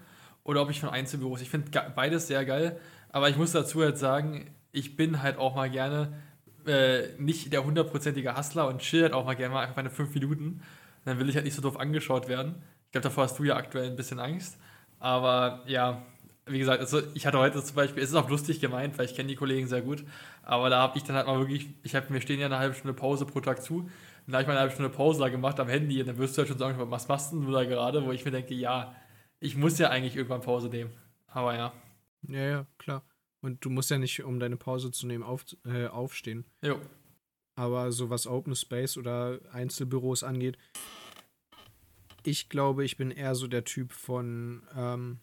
Oder ob ich von Einzelbüros. Ich finde beides sehr geil. Aber ich muss dazu halt sagen, ich bin halt auch mal gerne äh, nicht der hundertprozentige Hustler und chill halt auch mal gerne mal einfach meine fünf Minuten. Dann will ich halt nicht so doof angeschaut werden. Ich glaube, davor hast du ja aktuell ein bisschen Angst. Aber ja, wie gesagt, also ich hatte heute zum Beispiel, es ist auch lustig gemeint, weil ich kenne die Kollegen sehr gut. Aber da habe ich dann halt mal wirklich, ich habe mir stehen ja eine halbe Stunde Pause pro Tag zu. Und da habe ich mal eine halbe Stunde Pause da gemacht am Handy. Und dann wirst du halt schon sagen, was machst denn du da gerade? Wo ich mir denke, ja, ich muss ja eigentlich irgendwann Pause nehmen. Aber ja, Ja, ja, klar. Und du musst ja nicht, um deine Pause zu nehmen, auf, äh, aufstehen. jo. Aber so was Open Space oder Einzelbüros angeht, ich glaube, ich bin eher so der Typ von ähm,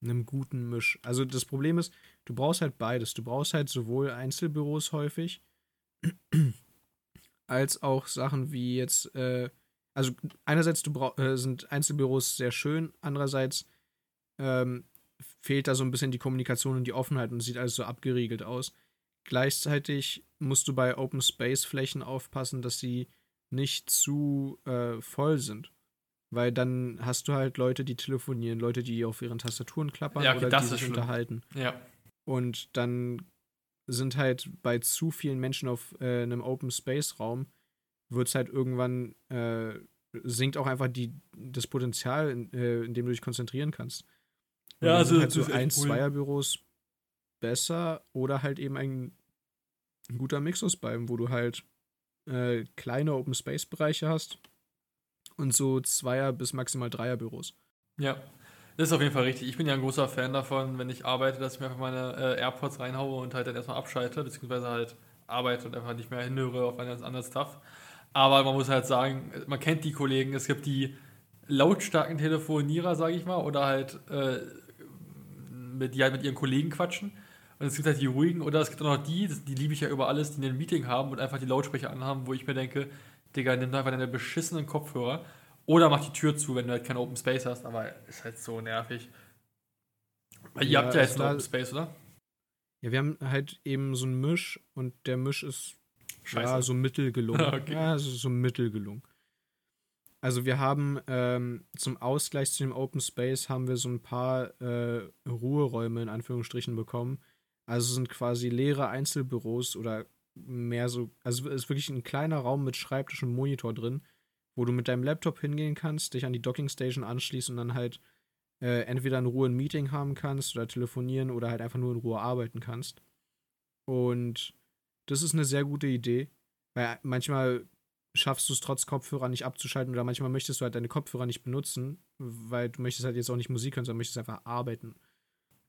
einem guten Misch. Also das Problem ist, du brauchst halt beides. Du brauchst halt sowohl Einzelbüros häufig, als auch Sachen wie jetzt, äh, also einerseits brauch, äh, sind Einzelbüros sehr schön, andererseits ähm, fehlt da so ein bisschen die Kommunikation und die Offenheit und sieht alles so abgeriegelt aus. Gleichzeitig musst du bei Open Space Flächen aufpassen, dass sie nicht zu äh, voll sind. Weil dann hast du halt Leute, die telefonieren, Leute, die auf ihren Tastaturen klappern Ja, okay, oder die sich schlimm. unterhalten. Ja. Und dann sind halt bei zu vielen Menschen auf äh, einem Open Space Raum, wird es halt irgendwann, äh, sinkt auch einfach die, das Potenzial, in, äh, in dem du dich konzentrieren kannst. Und Ja, also halt so ein, cool. Zweierbüros besser oder halt eben ein, ein guter Mix aus beidem, wo du halt äh, kleine Open Space Bereiche hast und so Zweier- bis maximal Dreierbüros. Ja, das ist auf jeden Fall richtig. Ich bin ja ein großer Fan davon, wenn ich arbeite, dass ich mir einfach meine äh, AirPods reinhaue und halt dann erstmal abschalte, beziehungsweise halt arbeite und einfach nicht mehr hinhöre auf einen anderen Stuff. Aber man muss halt sagen, man kennt die Kollegen, es gibt die lautstarken Telefonierer, sage ich mal, oder halt, äh, mit, die halt mit ihren Kollegen quatschen. Und es gibt halt die ruhigen, oder es gibt auch noch die, die liebe ich ja über alles, die ein Meeting haben und einfach die Lautsprecher anhaben, wo ich mir denke, Digga, nimm einfach deine beschissenen Kopfhörer oder mach die Tür zu, wenn du halt kein Open Space hast, aber ist halt so nervig. Weil ihr Ja, habt ja jetzt einen da- Open Space, oder? Ja, wir haben halt eben so einen Misch und der Misch ist Scheiße. ja so mittel gelungen. Okay. Ja, ist so mittel gelungen. also wir haben ähm, zum Ausgleich zu dem Open Space haben wir so ein paar äh, Ruheräume in Anführungsstrichen bekommen. Also sind quasi leere Einzelbüros oder mehr so, also es ist wirklich ein kleiner Raum mit Schreibtisch und Monitor drin, wo du mit deinem Laptop hingehen kannst, dich an die Dockingstation anschließen und dann halt äh, entweder in Ruhe ein Meeting haben kannst oder telefonieren oder halt einfach nur in Ruhe arbeiten kannst. Und das ist eine sehr gute Idee, weil manchmal schaffst du es trotz Kopfhörer nicht abzuschalten oder manchmal möchtest du halt deine Kopfhörer nicht benutzen, weil du möchtest halt jetzt auch nicht Musik hören, sondern möchtest einfach arbeiten.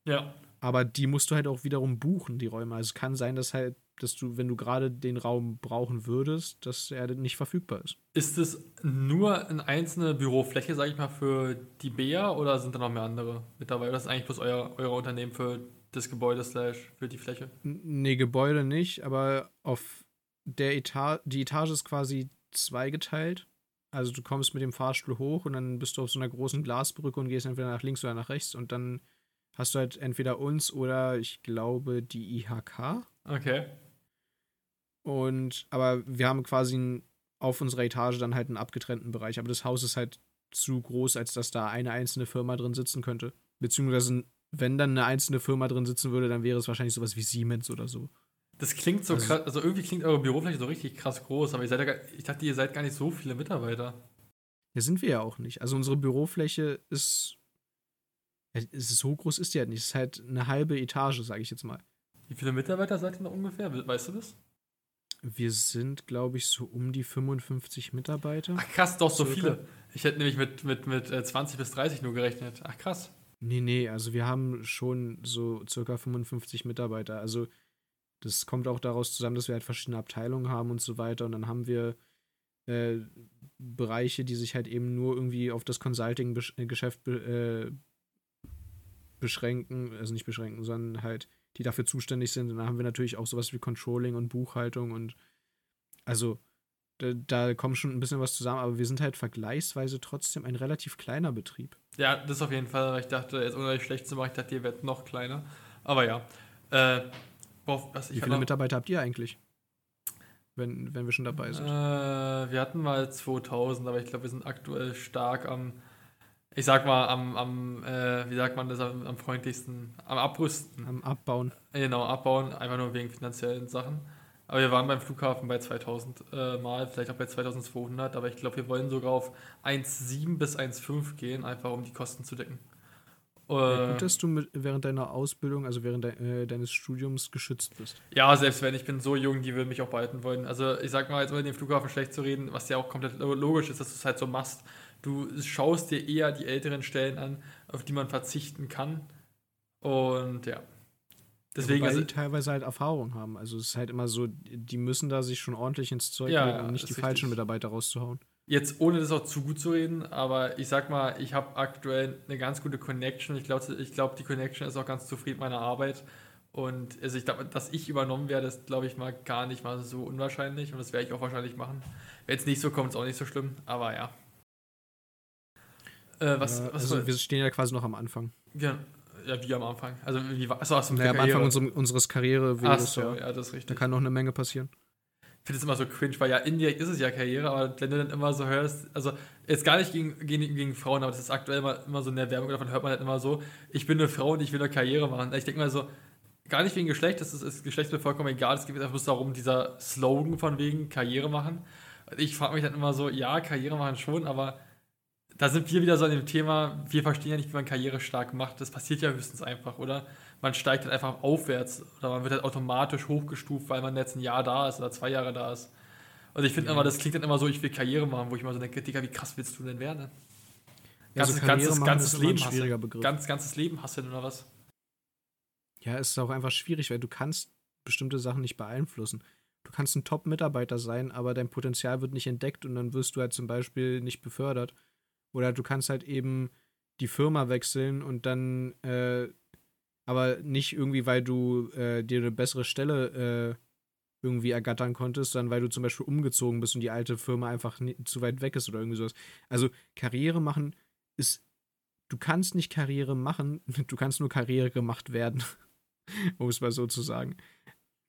Ja. Aber die musst du halt auch wiederum buchen, die Räume. Also es kann sein, dass halt, dass du, wenn du gerade den Raum brauchen würdest, dass er nicht verfügbar ist. Ist es nur eine einzelne Bürofläche, sage ich mal, für die BEA oder sind da noch mehr andere mit dabei? Oder ist eigentlich bloß euer, euer Unternehmen für das Gebäude slash für die Fläche? Nee, Gebäude nicht, aber auf der Etage, die Etage ist quasi zweigeteilt. Also du kommst mit dem Fahrstuhl hoch und dann bist du auf so einer großen Glasbrücke und gehst entweder nach links oder nach rechts und dann hast du halt entweder uns oder ich glaube die IHK. Okay. Und aber wir haben quasi auf unserer Etage dann halt einen abgetrennten Bereich. Aber das Haus ist halt zu groß, als dass da eine einzelne Firma drin sitzen könnte. Beziehungsweise, wenn dann eine einzelne Firma drin sitzen würde, dann wäre es wahrscheinlich sowas wie Siemens oder so. Das klingt so also, krass, also irgendwie klingt eure Bürofläche so richtig krass groß, aber ihr seid ja, ich dachte, ihr seid gar nicht so viele Mitarbeiter. Ja, sind wir ja auch nicht. Also unsere Bürofläche ist, ist so groß ist die halt nicht. Es ist halt eine halbe Etage, sage ich jetzt mal. Wie viele Mitarbeiter seid ihr noch ungefähr? Weißt du das? Wir sind, glaube ich, so um die 55 Mitarbeiter. Ach krass, doch so viele. Ich hätte nämlich mit, mit, mit 20 äh, bis 30 nur gerechnet. Ach krass. Nee, nee, also wir haben schon so circa 55 Mitarbeiter. Also das kommt auch daraus zusammen, dass wir halt verschiedene Abteilungen haben und so weiter. Und dann haben wir äh, Bereiche, die sich halt eben nur irgendwie auf das Consulting-Geschäft be äh, beschränken, also nicht beschränken, sondern halt, die dafür zuständig sind. Und dann haben wir natürlich auch sowas wie Controlling und Buchhaltung und also da, da kommt schon ein bisschen was zusammen, aber wir sind halt vergleichsweise trotzdem ein relativ kleiner Betrieb. Ja, das auf jeden Fall. Ich dachte, jetzt ohne euch schlecht zu machen, ich dachte, ihr werdet noch kleiner. Aber ja. Äh, Boah, was, Wie viele Mitarbeiter habt ihr eigentlich? Wenn, wenn wir schon dabei sind. Äh, wir hatten mal 2000, aber ich glaube, wir sind aktuell stark am, ich sag mal, am, am äh, wie sagt man das am, am, freundlichsten, am Abrüsten. Am Abbauen. Genau, abbauen, einfach nur wegen finanziellen Sachen. Aber wir waren beim Flughafen bei 2000 äh, Mal, vielleicht auch bei 2200, aber ich glaube, wir wollen sogar auf 1,7 bis 1,5 gehen, einfach um die Kosten zu decken. Ja, gut, dass du mit, während deiner Ausbildung, also während de, äh, deines Studiums geschützt bist. Ja, selbst wenn ich bin so jung, die würden mich auch behalten wollen. Also ich sag mal, jetzt über den Flughafen schlecht zu reden, was ja auch komplett logisch ist, dass du es halt so machst. Du schaust dir eher die älteren Stellen an, auf die man verzichten kann. Und ja. Deswegen Wobei also, die teilweise halt Erfahrung haben. Also es ist halt immer so, die müssen da sich schon ordentlich ins Zeug ja, legen, um nicht die richtig. falschen Mitarbeiter rauszuhauen. Jetzt ohne das auch zu gut zu reden, aber ich sag mal, ich habe aktuell eine ganz gute Connection. Ich glaube, ich glaub, die Connection ist auch ganz zufrieden mit meiner Arbeit. Und also ich glaube, dass ich übernommen werde, ist, glaube ich, mal gar nicht mal so unwahrscheinlich. Und das werde ich auch wahrscheinlich machen. Wenn es nicht so kommt, ist auch nicht so schlimm. Aber ja. Äh, was, ja, was also wir stehen ja quasi noch am Anfang. Ja, ja wie am Anfang. Also wie war achso, naja, am Anfang unseres, unseres Karriere. Ach so, ja, das ist richtig. Da kann noch eine Menge passieren finde es immer so cringe, weil ja indirekt ist es ja Karriere, aber wenn du dann immer so hörst, also jetzt gar nicht gegen, gegen, gegen Frauen, aber das ist aktuell immer, immer so in der Werbung, davon hört man halt immer so, ich bin eine Frau und ich will eine Karriere machen. Ich denke mal so, gar nicht wegen Geschlecht, das ist, das Geschlecht mir vollkommen egal, es geht einfach bloß darum, dieser Slogan von wegen Karriere machen. Ich frage mich dann immer so, ja, Karriere machen schon, aber da sind wir wieder so an dem Thema, wir verstehen ja nicht, wie man Karriere stark macht. Das passiert ja höchstens einfach, oder? Man steigt halt einfach aufwärts oder man wird halt automatisch hochgestuft, weil man jetzt ein Jahr da ist oder zwei Jahre da ist. Und ich finde ja. immer, das klingt dann immer so, ich will Karriere machen, wo ich immer so denke, Digga, wie krass willst du denn werden? Ne? Ja, also ganzes, ganzes Leben ein schwieriger Begriff. Ganz, ganzes Leben hast du denn oder was? Ja, es ist auch einfach schwierig, weil du kannst bestimmte Sachen nicht beeinflussen. Du kannst ein Top-Mitarbeiter sein, aber dein Potenzial wird nicht entdeckt und dann wirst du halt zum Beispiel nicht befördert. Oder du kannst halt eben die Firma wechseln und dann, äh, aber nicht irgendwie, weil du äh, dir eine bessere Stelle äh, irgendwie ergattern konntest, sondern weil du zum Beispiel umgezogen bist und die alte Firma einfach zu weit weg ist oder irgendwie sowas. Also Karriere machen ist, du kannst nicht Karriere machen, du kannst nur Karriere gemacht werden, um es mal so zu sagen.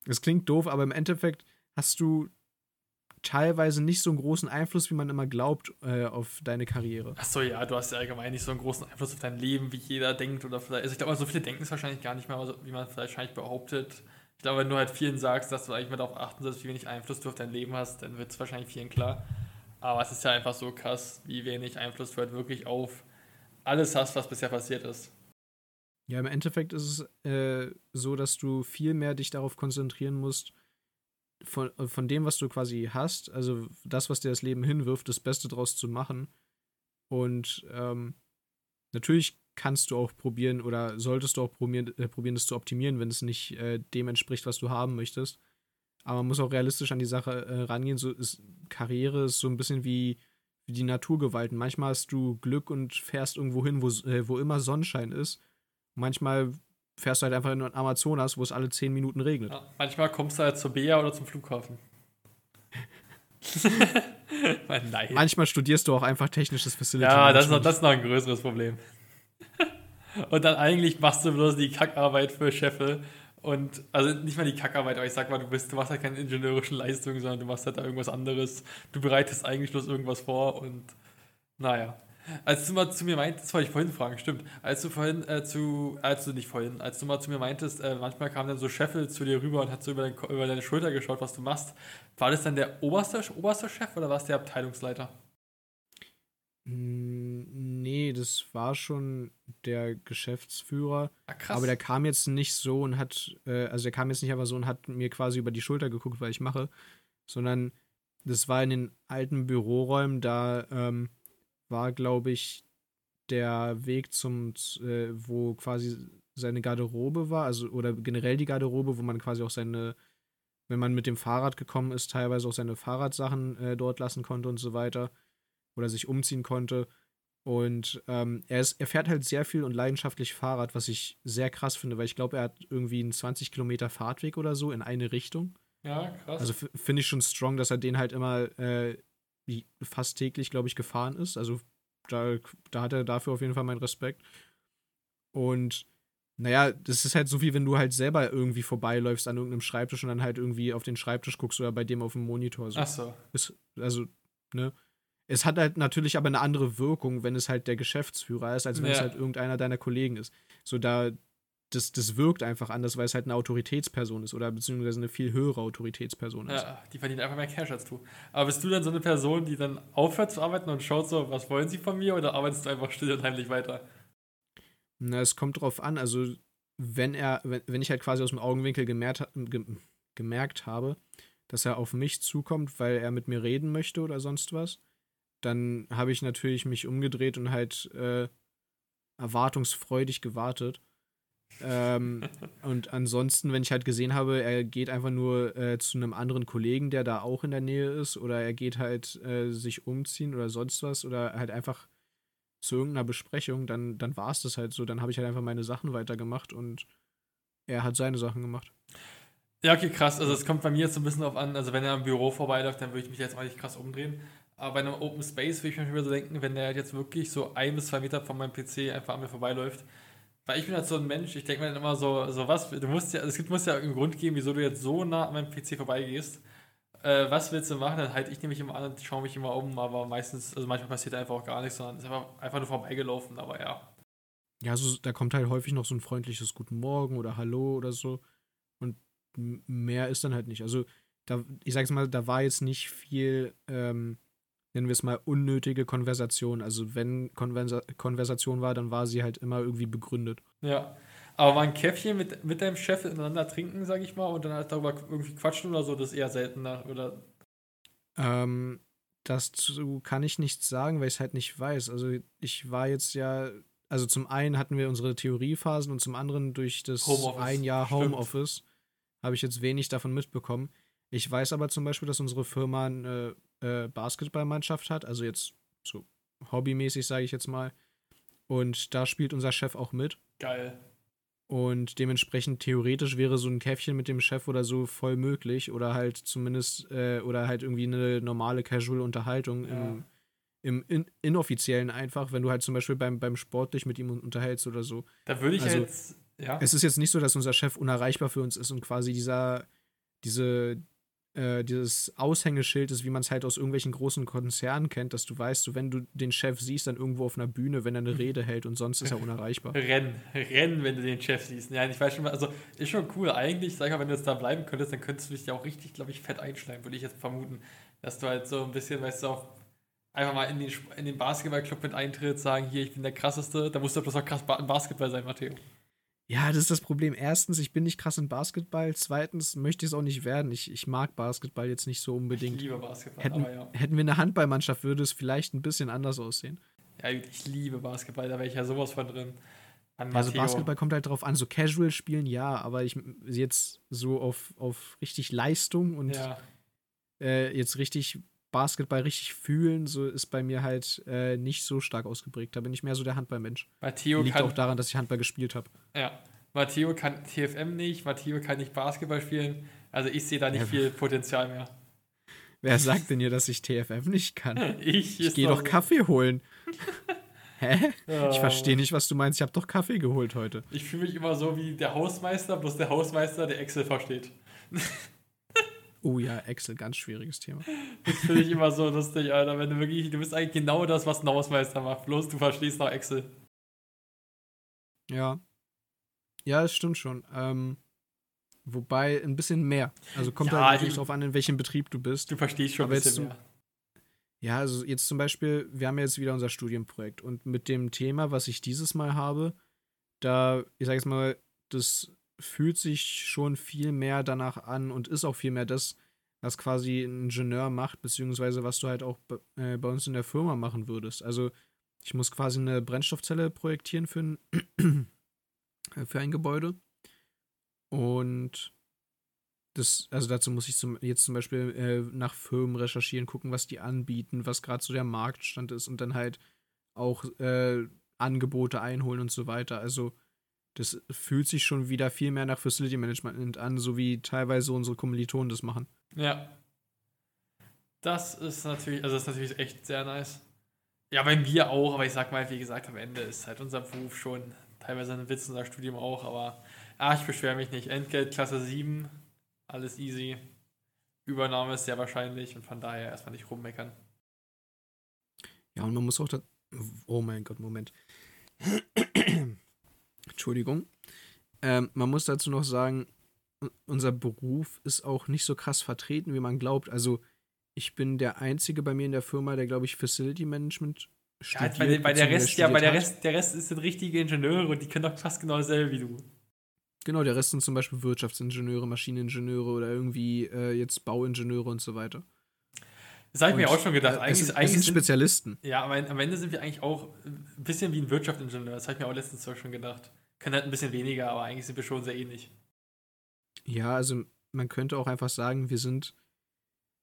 Das klingt doof, aber im Endeffekt hast du teilweise nicht so einen großen Einfluss, wie man immer glaubt, äh, auf deine Karriere. Achso, ja, du hast ja allgemein nicht so einen großen Einfluss auf dein Leben, wie jeder denkt. Oder vielleicht, also ich glaube, so viele denken es wahrscheinlich gar nicht mehr, wie man vielleicht wahrscheinlich behauptet. Ich glaube, wenn du halt vielen sagst, dass du eigentlich mal darauf achten sollst, wie wenig Einfluss du auf dein Leben hast, dann wird es wahrscheinlich vielen klar. Aber es ist ja einfach so krass, wie wenig Einfluss du halt wirklich auf alles hast, was bisher passiert ist. Ja, im Endeffekt ist es äh, so, dass du viel mehr dich darauf konzentrieren musst, von, von dem, was du quasi hast, also das, was dir das Leben hinwirft, das Beste draus zu machen. Und ähm, natürlich kannst du auch probieren oder solltest du auch probieren, äh, probieren das zu optimieren, wenn es nicht äh, dem entspricht, was du haben möchtest. Aber man muss auch realistisch an die Sache äh, rangehen. So ist, Karriere ist so ein bisschen wie, wie die Naturgewalten. Manchmal hast du Glück und fährst irgendwo hin, wo, äh, wo immer Sonnenschein ist. Manchmal fährst du halt einfach in den Amazonas, wo es alle zehn Minuten regnet. Ja, manchmal kommst du halt zur Bea oder zum Flughafen. Nein. Manchmal studierst du auch einfach technisches Facility. Ja, das ist, noch, das ist noch ein größeres Problem. Und dann eigentlich machst du bloß die Kackarbeit für Cheffe und also nicht mal die Kackarbeit, aber ich sag mal, du bist, du machst halt keine ingenieurischen Leistungen, sondern du machst halt da irgendwas anderes. Du bereitest eigentlich bloß irgendwas vor und naja. Als du mal zu mir meintest, das wollte ich vorhin fragen, stimmt. Als du vorhin äh, zu, als du nicht vorhin, als du mal zu mir meintest, äh, manchmal kam dann so Chefel zu dir rüber und hat so über, dein, über deine Schulter geschaut, was du machst. War das dann der oberste, oberste Chef oder war es der Abteilungsleiter? Hm, nee, das war schon der Geschäftsführer. Ah, krass. Aber der kam jetzt nicht so und hat, äh, also der kam jetzt nicht einfach so und hat mir quasi über die Schulter geguckt, weil ich mache, sondern das war in den alten Büroräumen, da ähm, war, glaube ich, der Weg zum, äh, wo quasi seine Garderobe war, also oder generell die Garderobe, wo man quasi auch seine, wenn man mit dem Fahrrad gekommen ist, teilweise auch seine Fahrradsachen äh, dort lassen konnte und so weiter oder sich umziehen konnte. Und ähm, er, ist, er fährt halt sehr viel und leidenschaftlich Fahrrad, was ich sehr krass finde, weil ich glaube, er hat irgendwie einen 20 Kilometer Fahrtweg oder so in eine Richtung. Ja, krass. Also finde ich schon strong, dass er den halt immer äh, fast täglich, glaube ich, gefahren ist. Also da, da hat er dafür auf jeden Fall meinen Respekt. Und naja, das ist halt so wie wenn du halt selber irgendwie vorbeiläufst an irgendeinem Schreibtisch und dann halt irgendwie auf den Schreibtisch guckst oder bei dem auf dem Monitor. So. Ach so. Ist, also, ne? Es hat halt natürlich aber eine andere Wirkung, wenn es halt der Geschäftsführer ist, als wenn ja. es halt irgendeiner deiner Kollegen ist. So da, das, das wirkt einfach anders, weil es halt eine Autoritätsperson ist oder beziehungsweise eine viel höhere Autoritätsperson ist. Ja, die verdient einfach mehr Cash als du. Aber bist du dann so eine Person, die dann aufhört zu arbeiten und schaut so, was wollen sie von mir oder arbeitest du einfach still und heimlich weiter? Na, es kommt drauf an. Also, wenn er, wenn, wenn ich halt quasi aus dem Augenwinkel gemerkt, gemerkt habe, dass er auf mich zukommt, weil er mit mir reden möchte oder sonst was, dann habe ich natürlich mich umgedreht und halt äh, erwartungsfreudig gewartet. Ähm, und ansonsten, wenn ich halt gesehen habe, er geht einfach nur äh, zu einem anderen Kollegen, der da auch in der Nähe ist, oder er geht halt äh, sich umziehen oder sonst was, oder halt einfach zu irgendeiner Besprechung, dann, dann war es das halt so. Dann habe ich halt einfach meine Sachen weitergemacht und er hat seine Sachen gemacht. Ja, okay, krass. Also es kommt bei mir jetzt so ein bisschen auf an, also wenn er am Büro vorbeiläuft, dann würde ich mich jetzt mal nicht krass umdrehen. Aber bei einem Open Space würde ich mir so denken, wenn der jetzt wirklich so ein bis zwei Meter von meinem PC einfach an mir vorbeiläuft. Weil ich bin halt so ein Mensch, ich denke mir dann immer so, so was, du musst ja, es muss ja einen Grund geben, wieso du jetzt so nah an meinem PC vorbeigehst. Äh, was willst du machen? Dann halte ich nämlich immer an und schaue mich immer um, aber meistens, also manchmal passiert einfach auch gar nichts, sondern ist einfach, einfach nur vorbeigelaufen, aber ja. Ja, also da kommt halt häufig noch so ein freundliches Guten Morgen oder Hallo oder so. Und mehr ist dann halt nicht. Also, da, ich sag's mal, da war jetzt nicht viel ähm, nennen wir es mal, unnötige Konversation. Also wenn Konversa Konversation war, dann war sie halt immer irgendwie begründet. Ja. Aber mal ein Käffchen mit, mit deinem Chef ineinander trinken, sag ich mal, und dann halt darüber irgendwie quatschen oder so, das ist eher seltener, oder? Ähm, dazu kann ich nichts sagen, weil ich es halt nicht weiß. Also ich war jetzt ja, also zum einen hatten wir unsere Theoriephasen und zum anderen durch das ein Jahr Homeoffice habe ich jetzt wenig davon mitbekommen. Ich weiß aber zum Beispiel, dass unsere Firma eine äh, Basketballmannschaft hat, also jetzt so hobbymäßig, sage ich jetzt mal. Und da spielt unser Chef auch mit. Geil. Und dementsprechend theoretisch wäre so ein Käffchen mit dem Chef oder so voll möglich. Oder halt zumindest, äh, oder halt irgendwie eine normale Casual-Unterhaltung ja. im, im in, inoffiziellen einfach, wenn du halt zum Beispiel beim, beim Sport dich mit ihm unterhältst oder so. Da würde ich also, jetzt, ja. Es ist jetzt nicht so, dass unser Chef unerreichbar für uns ist und quasi dieser, diese, äh, dieses Aushängeschild ist, wie man es halt aus irgendwelchen großen Konzernen kennt, dass du weißt, so, wenn du den Chef siehst, dann irgendwo auf einer Bühne, wenn er eine Rede hält und sonst ist er unerreichbar. Rennen, rennen, wenn du den Chef siehst. Ja, ich weiß schon mal, also ist schon cool. Eigentlich, sag ich mal, wenn du jetzt da bleiben könntest, dann könntest du dich ja auch richtig, glaube ich, fett einschleimen, würde ich jetzt vermuten. Dass du halt so ein bisschen, weißt du, auch einfach mal in den, in den Basketballclub mit eintrittst, sagen, hier, ich bin der krasseste, da musst du bloß auch krass im Basketball sein, Matteo. Ja, das ist das Problem. Erstens, ich bin nicht krass in Basketball. Zweitens, möchte ich es auch nicht werden. Ich, ich mag Basketball jetzt nicht so unbedingt. Ich liebe Basketball, hätten, ja. hätten wir eine Handballmannschaft, würde es vielleicht ein bisschen anders aussehen. Ja, ich liebe Basketball, da wäre ich ja sowas von drin. also Basketball kommt halt drauf an, so Casual spielen, ja, aber ich jetzt so auf, auf richtig Leistung und ja. äh, jetzt richtig Basketball richtig fühlen, so ist bei mir halt äh, nicht so stark ausgeprägt. Da bin ich mehr so der Handballmensch. Matteo Liegt auch daran, dass ich Handball gespielt habe. Ja. Matteo kann TFM nicht, Matteo kann nicht Basketball spielen. Also ich sehe da nicht ja. viel Potenzial mehr. Wer sagt denn hier, dass ich TFM nicht kann? ich ich gehe doch so. Kaffee holen. Hä? Ja. Ich verstehe nicht, was du meinst. Ich habe doch Kaffee geholt heute. Ich fühle mich immer so wie der Hausmeister, bloß der Hausmeister, der Excel versteht. Oh ja, Excel, ganz schwieriges Thema. Das finde ich immer so lustig, Alter. Wenn du wirklich, du bist eigentlich genau das, was ein Hausmeister macht. Bloß du verstehst noch Excel. Ja. Ja, das stimmt schon. Ähm, wobei ein bisschen mehr. Also kommt ja, halt natürlich drauf an, in welchem Betrieb du bist. Du verstehst schon Aber ein bisschen mehr. Ja, also jetzt zum Beispiel, wir haben jetzt wieder unser Studienprojekt und mit dem Thema, was ich dieses Mal habe, da, ich sag jetzt mal, das fühlt sich schon viel mehr danach an und ist auch viel mehr das, was quasi ein Ingenieur macht, beziehungsweise was du halt auch äh, bei uns in der Firma machen würdest. Also ich muss quasi eine Brennstoffzelle projektieren für ein, für ein Gebäude. Und das, also dazu muss ich zum, jetzt zum Beispiel äh, nach Firmen recherchieren, gucken, was die anbieten, was gerade so der Marktstand ist und dann halt auch äh, Angebote einholen und so weiter. Also das fühlt sich schon wieder viel mehr nach Facility Management an, so wie teilweise unsere Kommilitonen das machen. Ja. Das ist natürlich, also das ist natürlich echt sehr nice. Ja, bei mir auch, aber ich sag mal, wie gesagt, am Ende ist halt unser Beruf schon teilweise ein Witz, unser Studium auch, aber ah, ich beschwere mich nicht. Entgelt Klasse 7, alles easy. Übernahme ist sehr wahrscheinlich und von daher erstmal nicht rummeckern. Ja, und man muss auch da. Oh mein Gott, Moment. Entschuldigung. Ähm, man muss dazu noch sagen, unser Beruf ist auch nicht so krass vertreten, wie man glaubt. Also, ich bin der Einzige bei mir in der Firma, der, glaube ich, Facility Management studiert. Ja, bei, bei der Rest, ja, bei der Rest, der Rest sind richtige Ingenieure und die können doch fast genau dasselbe wie du. Genau, der Rest sind zum Beispiel Wirtschaftsingenieure, Maschineningenieure oder irgendwie äh, jetzt Bauingenieure und so weiter. Das habe ich mir auch schon gedacht. Eigentlich, es, eigentlich sind Spezialisten. Ja, aber am Ende sind wir eigentlich auch ein bisschen wie ein Wirtschaftsingenieur. Das habe ich mir auch letztens schon gedacht. Können halt ein bisschen weniger, aber eigentlich sind wir schon sehr ähnlich. Ja, also man könnte auch einfach sagen, wir sind.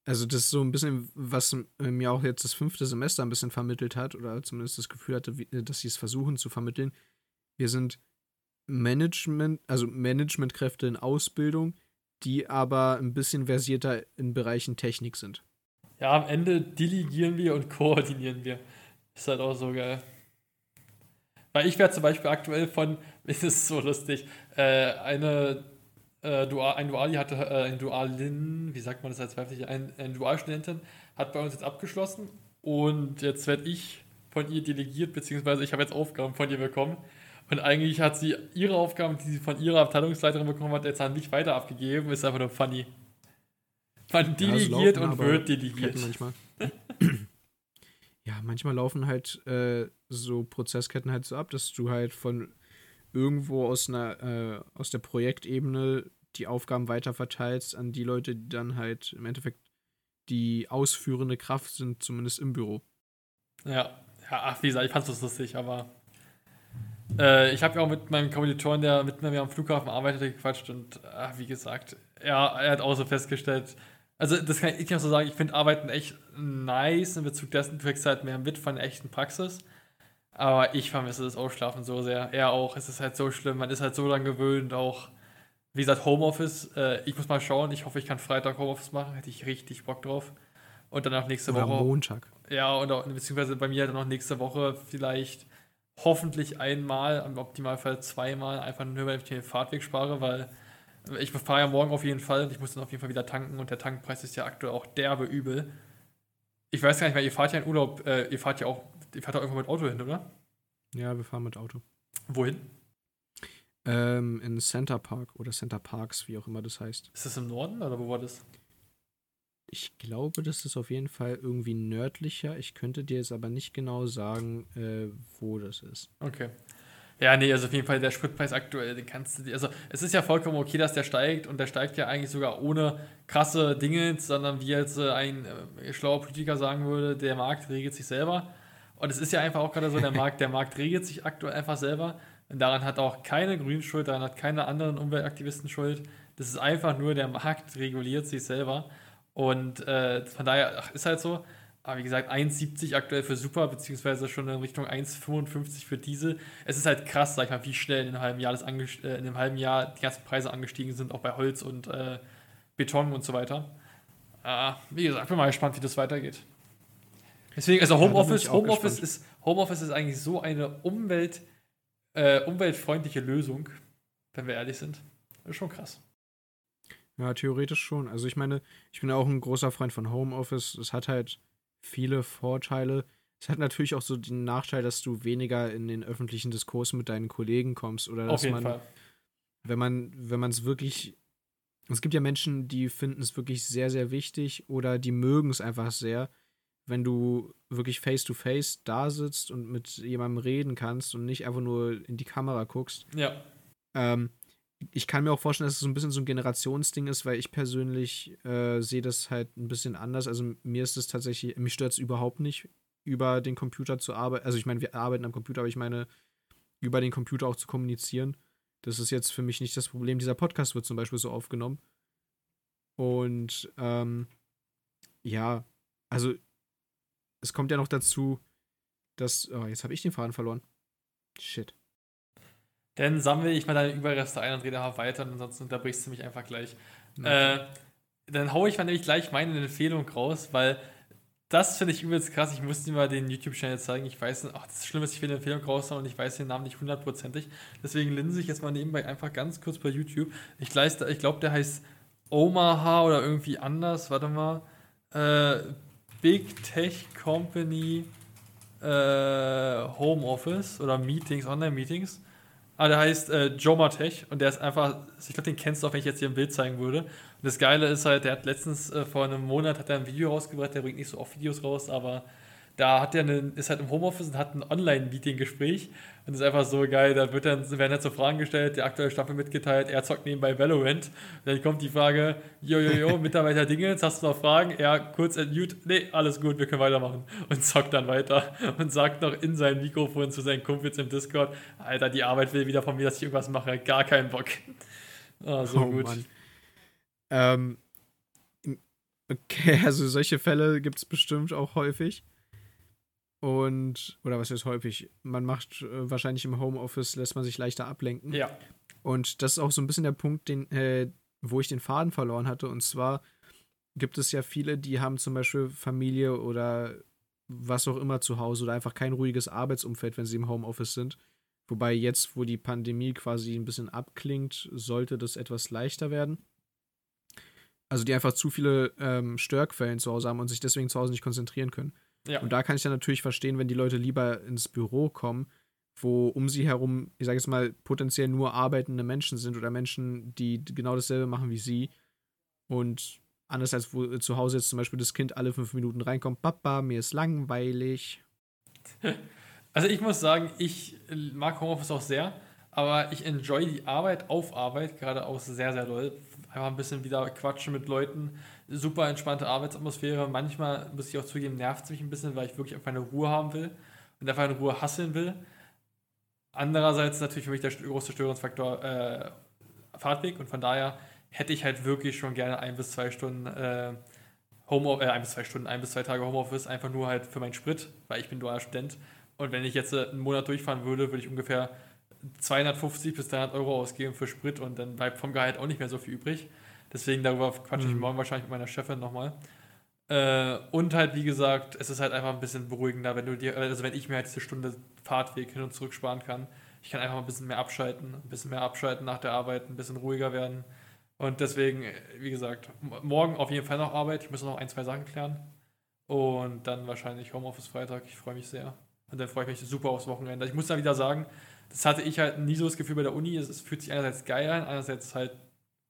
Also, das ist so ein bisschen, was mir auch jetzt das fünfte Semester ein bisschen vermittelt hat, oder zumindest das Gefühl hatte, dass sie es versuchen zu vermitteln. Wir sind Management, also Managementkräfte in Ausbildung, die aber ein bisschen versierter in Bereichen Technik sind. Ja, am Ende delegieren wir und koordinieren wir. Ist halt auch so geil. Weil ich werde zum Beispiel aktuell von, es ist so lustig, äh, eine äh, Dual, ein Duali hatte, äh, ein Dualin, wie sagt man das als weibliche, ein, ein Dualstudentin hat bei uns jetzt abgeschlossen und jetzt werde ich von ihr delegiert, beziehungsweise ich habe jetzt Aufgaben von ihr bekommen. Und eigentlich hat sie ihre Aufgaben, die sie von ihrer Abteilungsleiterin bekommen hat, jetzt an mich weiter abgegeben. Ist einfach nur funny. Man delegiert ja, laufen, und wird delegiert. Manchmal. ja, manchmal laufen halt äh, so Prozessketten halt so ab, dass du halt von irgendwo aus einer, äh, aus der Projektebene die Aufgaben weiter verteilst an die Leute, die dann halt im Endeffekt die ausführende Kraft sind, zumindest im Büro. Ja, ja ach, wie gesagt, ich fand das lustig, aber äh, ich habe ja auch mit meinem Kommilitonen, der mit mir am Flughafen arbeitet, gequatscht und ach, wie gesagt, er, er hat auch so festgestellt, also das kann ich auch so sagen, ich finde Arbeiten echt nice in Bezug dessen, du kriegst halt mehr mit von der echten Praxis. Aber ich vermisse das Ausschlafen so sehr. Er auch. Es ist halt so schlimm. Man ist halt so lange gewöhnt. Auch, wie gesagt, Homeoffice. Äh, ich muss mal schauen. Ich hoffe, ich kann Freitag Homeoffice machen. Hätte ich richtig Bock drauf. Und dann auch nächste Oder Woche. Montag. Ja, und auch, beziehungsweise bei mir dann auch nächste Woche vielleicht hoffentlich einmal, im Optimalfall zweimal, einfach nur, weil ich den Fahrtweg spare, weil Ich fahre ja morgen auf jeden Fall und ich muss dann auf jeden Fall wieder tanken und der Tankpreis ist ja aktuell auch derbe übel. Ich weiß gar nicht, weil ihr fahrt ja in Urlaub, äh, ihr fahrt ja auch, ihr fahrt ja irgendwo mit Auto hin, oder? Ja, wir fahren mit Auto. Wohin? Ähm, in Center Park oder Center Parks, wie auch immer das heißt. Ist das im Norden oder wo war das? Ich glaube, das ist auf jeden Fall irgendwie nördlicher. Ich könnte dir jetzt aber nicht genau sagen, äh, wo das ist. Okay. Ja, nee, also auf jeden Fall der Spritpreis aktuell, den kannst du dir, also es ist ja vollkommen okay, dass der steigt und der steigt ja eigentlich sogar ohne krasse Dinge, sondern wie jetzt äh, ein äh, schlauer Politiker sagen würde, der Markt regelt sich selber. Und es ist ja einfach auch gerade so, der Markt, der Markt regelt sich aktuell einfach selber. Und daran hat auch keine Grün Schuld, daran hat keine anderen Umweltaktivisten Schuld. Das ist einfach nur, der Markt reguliert sich selber. Und äh, von daher ach, ist halt so. Aber wie gesagt, 1,70 aktuell für Super, beziehungsweise schon in Richtung 1,55 für Diesel. Es ist halt krass, sag ich mal, wie schnell in einem halben Jahr, das äh, in einem halben Jahr die ganzen Preise angestiegen sind, auch bei Holz und äh, Beton und so weiter. Äh, wie gesagt, bin mal gespannt, wie das weitergeht. Deswegen, also Homeoffice, ja, Homeoffice, ist, Homeoffice ist eigentlich so eine Umwelt, äh, umweltfreundliche Lösung, wenn wir ehrlich sind. Das ist schon krass. Ja, theoretisch schon. Also ich meine, ich bin auch ein großer Freund von Homeoffice. Es hat halt viele Vorteile. Es hat natürlich auch so den Nachteil, dass du weniger in den öffentlichen Diskurs mit deinen Kollegen kommst oder dass Auf jeden man, Fall. wenn man, wenn man es wirklich, es gibt ja Menschen, die finden es wirklich sehr, sehr wichtig oder die mögen es einfach sehr, wenn du wirklich face to face da sitzt und mit jemandem reden kannst und nicht einfach nur in die Kamera guckst. Ja. Ähm, ich kann mir auch vorstellen, dass es so ein bisschen so ein Generationsding ist, weil ich persönlich äh, sehe das halt ein bisschen anders. Also mir ist es tatsächlich, mich stört es überhaupt nicht, über den Computer zu arbeiten. Also ich meine, wir arbeiten am Computer, aber ich meine, über den Computer auch zu kommunizieren. Das ist jetzt für mich nicht das Problem. Dieser Podcast wird zum Beispiel so aufgenommen. Und ähm, ja, also es kommt ja noch dazu, dass. Oh, jetzt habe ich den Faden verloren. Shit. Dann sammle ich mal deine Überreste ein und rede weiter, und ansonsten unterbrichst du mich einfach gleich. Okay. Äh, dann haue ich mal nämlich gleich meine Empfehlung raus, weil das finde ich übelst krass. Ich musste dir mal den YouTube-Channel zeigen. Ich weiß ach, das ist schlimm, dass ich eine Empfehlung raushaue und ich weiß den Namen nicht hundertprozentig. Deswegen linse ich jetzt mal nebenbei einfach ganz kurz bei YouTube. Ich, ich glaube, der heißt Omaha oder irgendwie anders. Warte mal. Äh, Big Tech Company äh, Home Office oder Meetings, Online-Meetings. Ah, der heißt äh, Jomatech und der ist einfach, ich glaube, den kennst du auch, wenn ich jetzt hier ein Bild zeigen würde. Und das Geile ist halt, der hat letztens äh, vor einem Monat hat er ein Video rausgebracht, der bringt nicht so oft Videos raus, aber da hat er eine, ist halt im Homeoffice und hat ein Online-Meeting-Gespräch und das ist einfach so geil. Da wird dann, werden halt so Fragen gestellt, die aktuelle Staffel mitgeteilt, er zockt nebenbei Valorant. Und dann kommt die Frage, jojojo, Mitarbeiter Dinge, hast du noch Fragen? Er kurz entmute, nee, alles gut, wir können weitermachen. Und zockt dann weiter und sagt noch in sein Mikrofon zu seinen Kumpels im Discord, Alter, die Arbeit will wieder von mir, dass ich irgendwas mache, gar keinen Bock. Oh, so oh, gut. Mann. Ähm, okay, also solche Fälle gibt es bestimmt auch häufig. Und, oder was ist häufig? Man macht äh, wahrscheinlich im Homeoffice, lässt man sich leichter ablenken. Ja. Und das ist auch so ein bisschen der Punkt, den, äh, wo ich den Faden verloren hatte. Und zwar gibt es ja viele, die haben zum Beispiel Familie oder was auch immer zu Hause oder einfach kein ruhiges Arbeitsumfeld, wenn sie im Homeoffice sind. Wobei jetzt, wo die Pandemie quasi ein bisschen abklingt, sollte das etwas leichter werden. Also die einfach zu viele ähm, Störquellen zu Hause haben und sich deswegen zu Hause nicht konzentrieren können. Ja. Und da kann ich dann natürlich verstehen, wenn die Leute lieber ins Büro kommen, wo um sie herum, ich sage jetzt mal, potenziell nur arbeitende Menschen sind oder Menschen, die genau dasselbe machen wie sie. Und anders als wo zu Hause jetzt zum Beispiel das Kind alle fünf Minuten reinkommt, Papa, mir ist langweilig. Also ich muss sagen, ich mag Homeoffice auch sehr, aber ich enjoy die Arbeit auf Arbeit gerade auch sehr, sehr doll. Einfach ein bisschen wieder quatschen mit Leuten, super entspannte Arbeitsatmosphäre. Manchmal, muss ich auch zugeben, nervt es mich ein bisschen, weil ich wirklich einfach eine Ruhe haben will und einfach in Ruhe hasseln will. Andererseits natürlich für mich der große Störungsfaktor äh, Fahrtweg und von daher hätte ich halt wirklich schon gerne ein bis zwei Stunden äh, Home, äh, ein bis zwei Stunden, ein bis zwei Tage Homeoffice, einfach nur halt für meinen Sprit, weil ich bin dualer Student. Und wenn ich jetzt äh, einen Monat durchfahren würde, würde ich ungefähr 250 bis 300 Euro ausgeben für Sprit und dann bleibt vom Gehalt auch nicht mehr so viel übrig. Deswegen darüber quatsche ich mhm. morgen wahrscheinlich mit meiner Chefin nochmal. Äh, und halt, wie gesagt, es ist halt einfach ein bisschen beruhigender, wenn du dir, also wenn ich mir halt diese Stunde Fahrtweg hin und zurück sparen kann. Ich kann einfach mal ein bisschen mehr abschalten, ein bisschen mehr abschalten nach der Arbeit, ein bisschen ruhiger werden. Und deswegen, wie gesagt, morgen auf jeden Fall noch Arbeit. Ich muss noch ein, zwei Sachen klären. Und dann wahrscheinlich Homeoffice Freitag. Ich freue mich sehr. Und dann freue ich mich super aufs Wochenende. Ich muss da wieder sagen, das hatte ich halt nie so das Gefühl bei der Uni. Es, es fühlt sich einerseits geil an, andererseits halt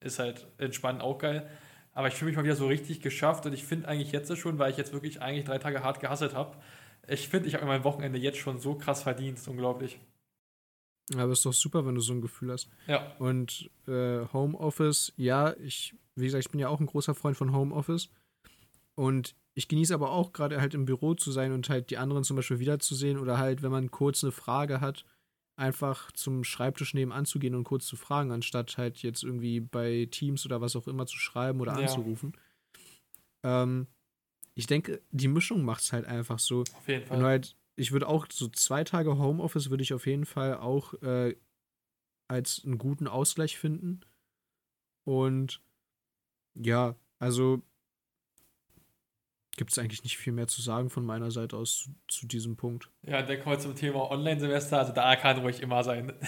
ist halt entspannt auch geil. Aber ich fühle mich mal wieder so richtig geschafft und ich finde eigentlich jetzt schon, weil ich jetzt wirklich eigentlich drei Tage hart gehasselt habe, ich finde, ich habe mein Wochenende jetzt schon so krass verdient. Unglaublich. Aber ist doch super, wenn du so ein Gefühl hast. Ja. Und äh, Homeoffice, ja, ich, wie gesagt, ich bin ja auch ein großer Freund von Homeoffice. Und ich genieße aber auch gerade halt im Büro zu sein und halt die anderen zum Beispiel wiederzusehen oder halt, wenn man kurz eine Frage hat, einfach zum Schreibtisch nebenan zu gehen und kurz zu fragen, anstatt halt jetzt irgendwie bei Teams oder was auch immer zu schreiben oder Ja. anzurufen. Ähm, ich denke, die Mischung macht es halt einfach so. Auf jeden Fall. halt, ich würde auch so zwei Tage Homeoffice würde ich auf jeden Fall auch äh, als einen guten Ausgleich finden. Und ja, also gibt es eigentlich nicht viel mehr zu sagen von meiner Seite aus zu, zu diesem Punkt. Ja, dann kommen wir zum Thema Online-Semester. Also da kann ruhig immer sein.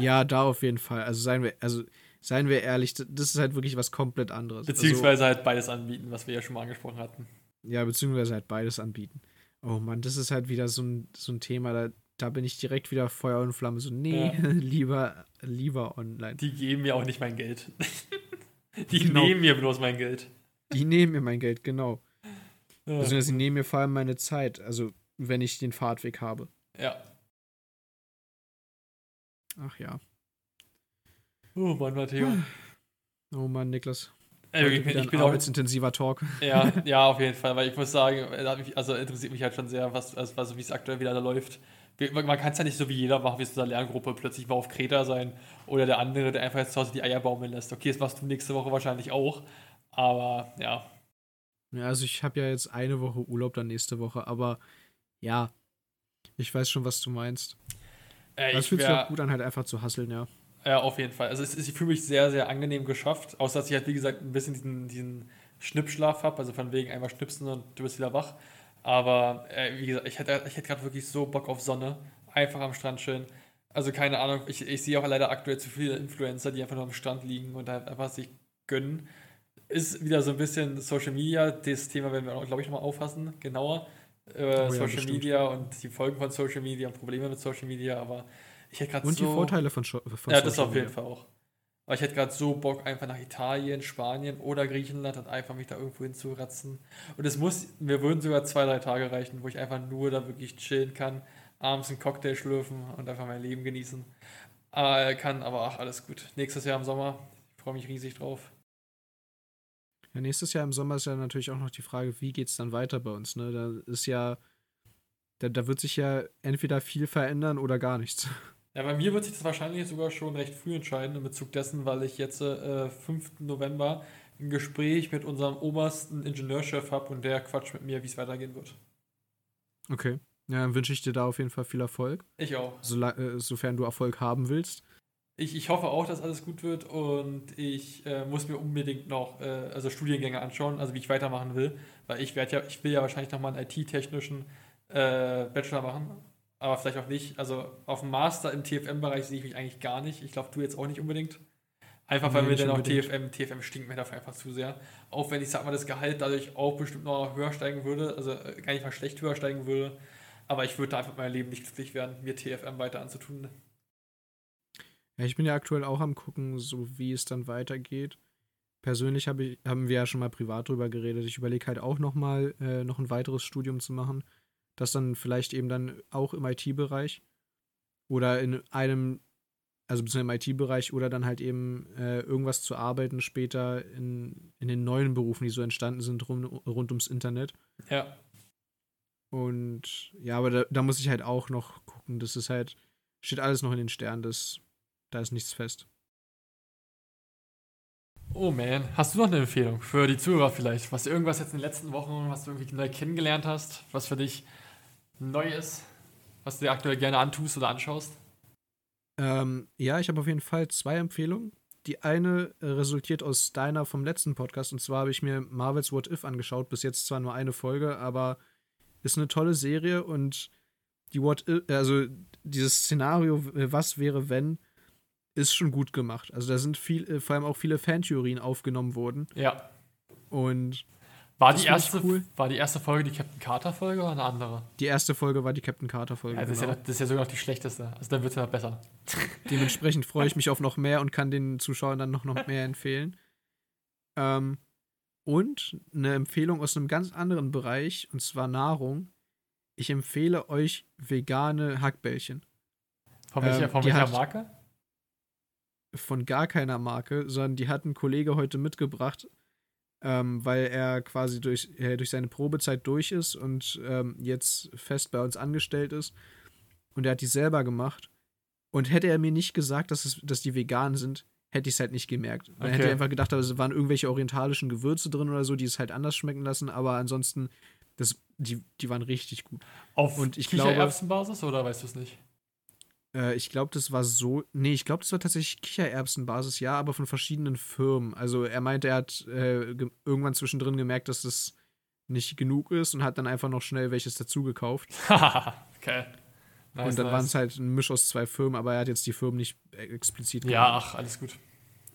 Ja, da auf jeden Fall. Also seien wir, also seien wir ehrlich, das ist halt wirklich was komplett anderes. Beziehungsweise halt beides anbieten, was wir ja schon mal angesprochen hatten. Also, ja, beziehungsweise halt beides anbieten. Oh Mann, das ist halt wieder so ein, so ein Thema, da, da bin ich direkt wieder Feuer und Flamme. So, nee, Ja. lieber, lieber online. Die geben mir auch nicht mein Geld. Die Genau. nehmen mir bloß mein Geld. Die nehmen mir mein Geld, genau. Ja. Beziehungsweise sie nehmen mir vor allem meine Zeit, also wenn ich den Fahrtweg habe. ja. Ach ja. Oh Mann, Matteo. Oh Mann, Niklas. Ey, ich bin, ich bin arbeitsintensiver Talk. Ja, ja, auf jeden Fall, weil ich muss sagen, äh, also interessiert mich halt schon sehr, was, also, also wie es aktuell wieder da läuft. Man kann es ja nicht so wie jeder machen, wie es in der Lerngruppe plötzlich mal auf Kreta sein oder der andere, der einfach jetzt zu Hause die Eier baumeln lässt. Okay, das machst du nächste Woche wahrscheinlich auch, aber ja, Ja, also ich habe ja jetzt eine Woche Urlaub dann nächste Woche, aber ja, ich weiß schon, was du meinst. äh, Das ich fühlt sich auch gut an, halt einfach zu hasseln, ja. ja, auf jeden Fall. Also es ist, ich fühle mich sehr, sehr angenehm geschafft, außer dass ich halt, wie gesagt, ein bisschen diesen, diesen Schnippschlaf habe, also von wegen einmal schnipsen und du bist wieder wach. Aber äh, wie gesagt, ich hätte, ich hätte gerade wirklich so Bock auf Sonne, einfach am Strand chillen. Also keine Ahnung, ich, ich sehe auch leider aktuell zu viele Influencer, die einfach nur am Strand liegen und halt einfach sich gönnen. Ist wieder so ein bisschen Social Media, das Thema werden wir auch, glaube ich, nochmal auffassen, genauer. Äh, Oh ja, Social bestimmt. Media und die Folgen von Social Media und Probleme mit Social Media, aber ich hätte gerade Und so... die Vorteile von, Scho- von Ja, das Social auf jeden Media. Fall auch. Aber ich hätte gerade so Bock, einfach nach Italien, Spanien oder Griechenland und einfach mich da irgendwo hinzuratzen. Und es muss, mir würden sogar zwei, drei Tage reichen, wo ich einfach nur da wirklich chillen kann, abends einen Cocktail schlürfen und einfach mein Leben genießen. Aber kann, aber ach, alles gut. Nächstes Jahr im Sommer, ich freue mich riesig drauf. Ja, nächstes Jahr im Sommer ist ja natürlich auch noch die Frage, wie geht's dann weiter bei uns, ne? Da ist ja, da, da wird sich ja entweder viel verändern oder gar nichts. Ja, bei mir wird sich das wahrscheinlich sogar schon recht früh entscheiden, in Bezug dessen, weil ich jetzt äh, 5. November ein Gespräch mit unserem obersten Ingenieurchef habe und der quatscht mit mir, wie es weitergehen wird. Okay. Ja, dann wünsche ich dir da auf jeden Fall viel Erfolg, Ich auch. sola- äh, sofern du Erfolg haben willst. Ich, ich hoffe auch, dass alles gut wird und ich äh, muss mir unbedingt noch äh, also Studiengänge anschauen, also wie ich weitermachen will, weil ich werde ja, ich will ja wahrscheinlich nochmal einen IT-technischen äh, Bachelor machen, aber vielleicht auch nicht. Also auf dem Master im TFM-Bereich sehe ich mich eigentlich gar nicht. Ich glaube, du jetzt auch nicht unbedingt. Einfach weil Nee, mir dann auch. TFM, TFM stinkt mir dafür einfach zu sehr. Auch wenn ich sag mal, das Gehalt dadurch auch bestimmt noch höher steigen würde, also äh, gar nicht mal schlecht höher steigen würde. Aber ich würde da einfach mein Leben nicht glücklich werden, mir TFM weiter anzutun. Ja, ich bin ja aktuell auch am gucken, so wie es dann weitergeht. Persönlich hab ich, haben wir ja schon mal privat drüber geredet. Ich überlege halt auch noch mal äh, noch ein weiteres Studium zu machen. Das dann vielleicht eben dann auch im IT-Bereich oder in einem, also im IT-Bereich oder dann halt eben äh, irgendwas zu arbeiten später in, in den neuen Berufen, die so entstanden sind rund, rund ums Internet. Ja, Und ja, aber da, da muss ich halt auch noch gucken. Das ist halt, steht alles noch in den Sternen. Das, da ist nichts fest. Oh man, hast du noch eine Empfehlung für die Zuhörer vielleicht? Was irgendwas jetzt in den letzten Wochen, was du irgendwie neu kennengelernt hast, was für dich neu ist, was du dir aktuell gerne antust oder anschaust? Ähm, ja, ich habe auf jeden Fall zwei Empfehlungen. Die eine äh, resultiert aus deiner vom letzten Podcast und zwar habe ich mir Marvel's What If angeschaut. Bis jetzt zwar nur eine Folge, aber ist eine tolle Serie und die What If, also dieses Szenario, was wäre, wenn, ist schon gut gemacht. Also da sind viel, äh, vor allem auch viele Fantheorien aufgenommen worden. Ja. Und War die, erste, cool. war die erste Folge die Captain Carter-Folge oder eine andere? die erste Folge war die Captain Carter-Folge. Ja, das, ist ja, genau. das ist ja sogar noch die schlechteste. Also dann wird es ja noch besser. Dementsprechend freue ich mich auf noch mehr und kann den Zuschauern dann noch, noch mehr empfehlen. Ähm, und eine Empfehlung aus einem ganz anderen Bereich, und zwar Nahrung. Ich empfehle euch vegane Hackbällchen. Von welcher, Ähm, von welcher Marke? Von gar keiner Marke, sondern die hat ein Kollege heute mitgebracht, ähm, weil er quasi durch, äh, durch seine Probezeit durch ist und ähm, jetzt fest bei uns angestellt ist. Und er hat die selber gemacht. Und hätte er mir nicht gesagt, dass, es, dass die vegan sind, hätte ich es halt nicht gemerkt. Dann hätte Okay. ich einfach gedacht, es waren irgendwelche orientalischen Gewürze drin oder so, die es halt anders schmecken lassen, aber ansonsten, das, die, die waren richtig gut. Auf und ich glaube- Kichererbsenbasis oder weißt du es nicht? Äh, ich glaube, das war so. Nee, ich glaube, das war tatsächlich Kichererbsenbasis, ja, aber von verschiedenen Firmen. Also er meinte, er hat äh, ge- irgendwann zwischendrin gemerkt, dass das nicht genug ist und hat dann einfach noch schnell welches dazu gekauft. okay. Nice, und dann nice. waren es halt ein Misch aus zwei Firmen, aber er hat jetzt die Firmen nicht äh, explizit Ja, genannt. ach, alles gut.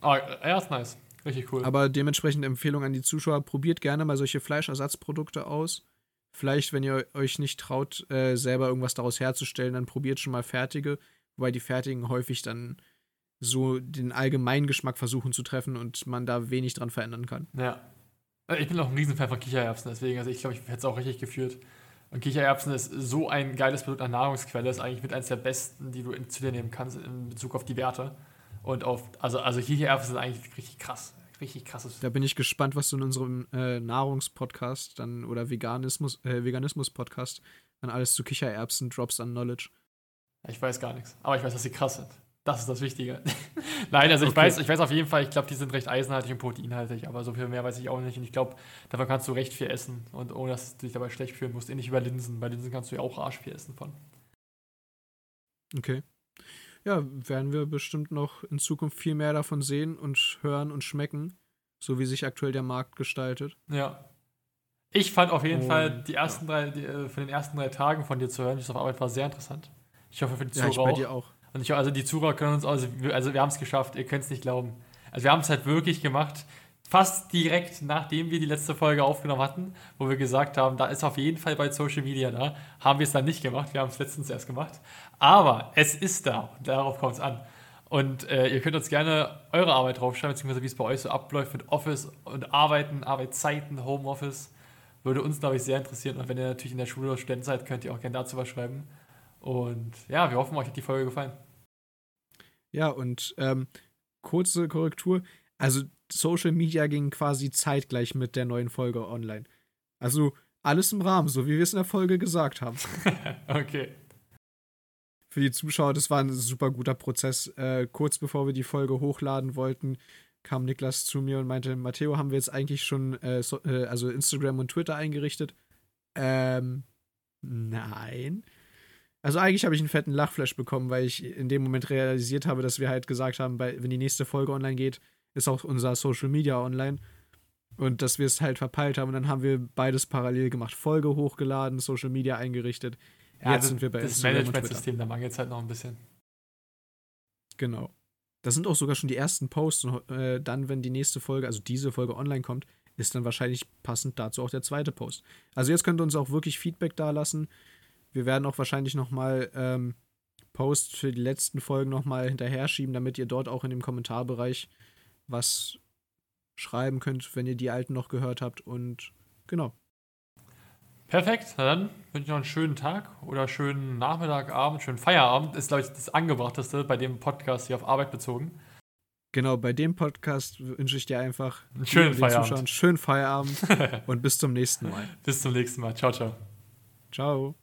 Ah, ja, ist nice. Richtig cool. Aber dementsprechend Empfehlung an die Zuschauer, probiert gerne mal solche Fleischersatzprodukte aus. Vielleicht, wenn ihr euch nicht traut, äh, selber irgendwas daraus herzustellen, dann probiert schon mal fertige, wobei die fertigen häufig dann so den allgemeinen Geschmack versuchen zu treffen und man da wenig dran verändern kann. Ja. Also Ich bin auch ein Riesenfan von Kichererbsen, deswegen, also ich glaube, ich hätte es auch richtig geführt. Und Kichererbsen ist so ein geiles Produkt an Nahrungsquelle, ist eigentlich mit eines der besten, die du in- zu dir nehmen kannst in Bezug auf die Werte. Und auf, also, also Kichererbsen sind eigentlich richtig krass. Richtig krasses. Da bin ich gespannt, was du in unserem äh, Nahrungspodcast dann oder Veganismus, äh, Veganismus-Podcast dann alles zu Kichererbsen drops an Knowledge. Ich weiß gar nichts. Aber ich weiß, dass sie krass sind. Das ist das Wichtige. Nein, also ich, Okay. weiß, ich weiß auf jeden Fall, ich glaube, die sind recht eisenhaltig und proteinhaltig, aber so viel mehr weiß ich auch nicht. Und ich glaube, davon kannst du recht viel essen und ohne dass du dich dabei schlecht fühlen musst. Ähnlich wie bei Linsen. Bei Linsen kannst du ja auch arsch viel essen von. Okay. Ja, werden wir bestimmt noch in Zukunft viel mehr davon sehen und hören und schmecken, so wie sich aktuell der Markt gestaltet. Ja. Ich fand auf jeden Und, Fall die ersten drei, die, äh, von den ersten drei Tagen von dir zu hören, die ich auf Arbeit war, sehr interessant. Ich hoffe für die Ja, ich Zuhörer bei auch. dir auch. Und ich, also die Zuhörer können uns, also wir, also wir haben es geschafft, ihr könnt es nicht glauben. Also wir haben es halt wirklich gemacht, fast direkt nachdem wir die letzte Folge aufgenommen hatten, wo wir gesagt haben, da ist auf jeden Fall bei Social Media da, haben wir es dann nicht gemacht, wir haben es letztens erst gemacht. Aber es ist da und darauf kommt es an. Und äh, ihr könnt uns gerne eure Arbeit draufschreiben, beziehungsweise wie es bei euch so abläuft mit Office und Arbeiten, Arbeitszeiten, Homeoffice. Würde uns, glaube ich, sehr interessieren. Und wenn ihr natürlich in der Schule oder Student seid, könnt ihr auch gerne dazu was schreiben. Und ja, wir hoffen, euch hat die Folge gefallen. Ja, und ähm, kurze Korrektur. Also Social Media ging quasi zeitgleich mit der neuen Folge online. Also alles im Rahmen, so wie wir es in der Folge gesagt haben. Okay. Für die Zuschauer, das war ein super guter Prozess. Äh, kurz bevor wir die Folge hochladen wollten, kam Niklas zu mir und meinte, Matteo, haben wir jetzt eigentlich schon äh, so, äh, also Instagram und Twitter eingerichtet? Ähm, nein. Also eigentlich habe ich einen fetten Lachflash bekommen, weil ich in dem Moment realisiert habe, dass wir halt gesagt haben, bei, wenn die nächste Folge online geht, ist auch unser Social Media online. Und dass wir es halt verpeilt haben. Und dann haben wir beides parallel gemacht. Folge hochgeladen, Social Media eingerichtet. Ja, Jetzt das, sind wir bei das. Managementsystem, da mangelt es halt noch ein bisschen. Genau. Da sind auch sogar schon die ersten Posts. Und äh, dann, wenn die nächste Folge, also diese Folge online kommt, ist dann wahrscheinlich passend dazu auch der zweite Post. Also jetzt könnt ihr uns auch wirklich Feedback dalassen. Wir werden auch wahrscheinlich noch mal ähm, Posts für die letzten Folgen noch mal hinterher schieben, damit ihr dort auch in dem Kommentarbereich was schreiben könnt, wenn ihr die alten noch gehört habt. Und genau. Perfekt, na dann wünsche ich noch einen schönen Tag oder schönen Nachmittag, Abend, schönen Feierabend. Ist, glaube ich, das Angebrachteste bei dem Podcast hier auf Arbeit bezogen. Genau, bei dem Podcast wünsche ich dir einfach Einen schönen Feierabend. Zuschauern schönen Feierabend und bis zum nächsten Mal. Bis zum nächsten Mal. Ciao, ciao. Ciao.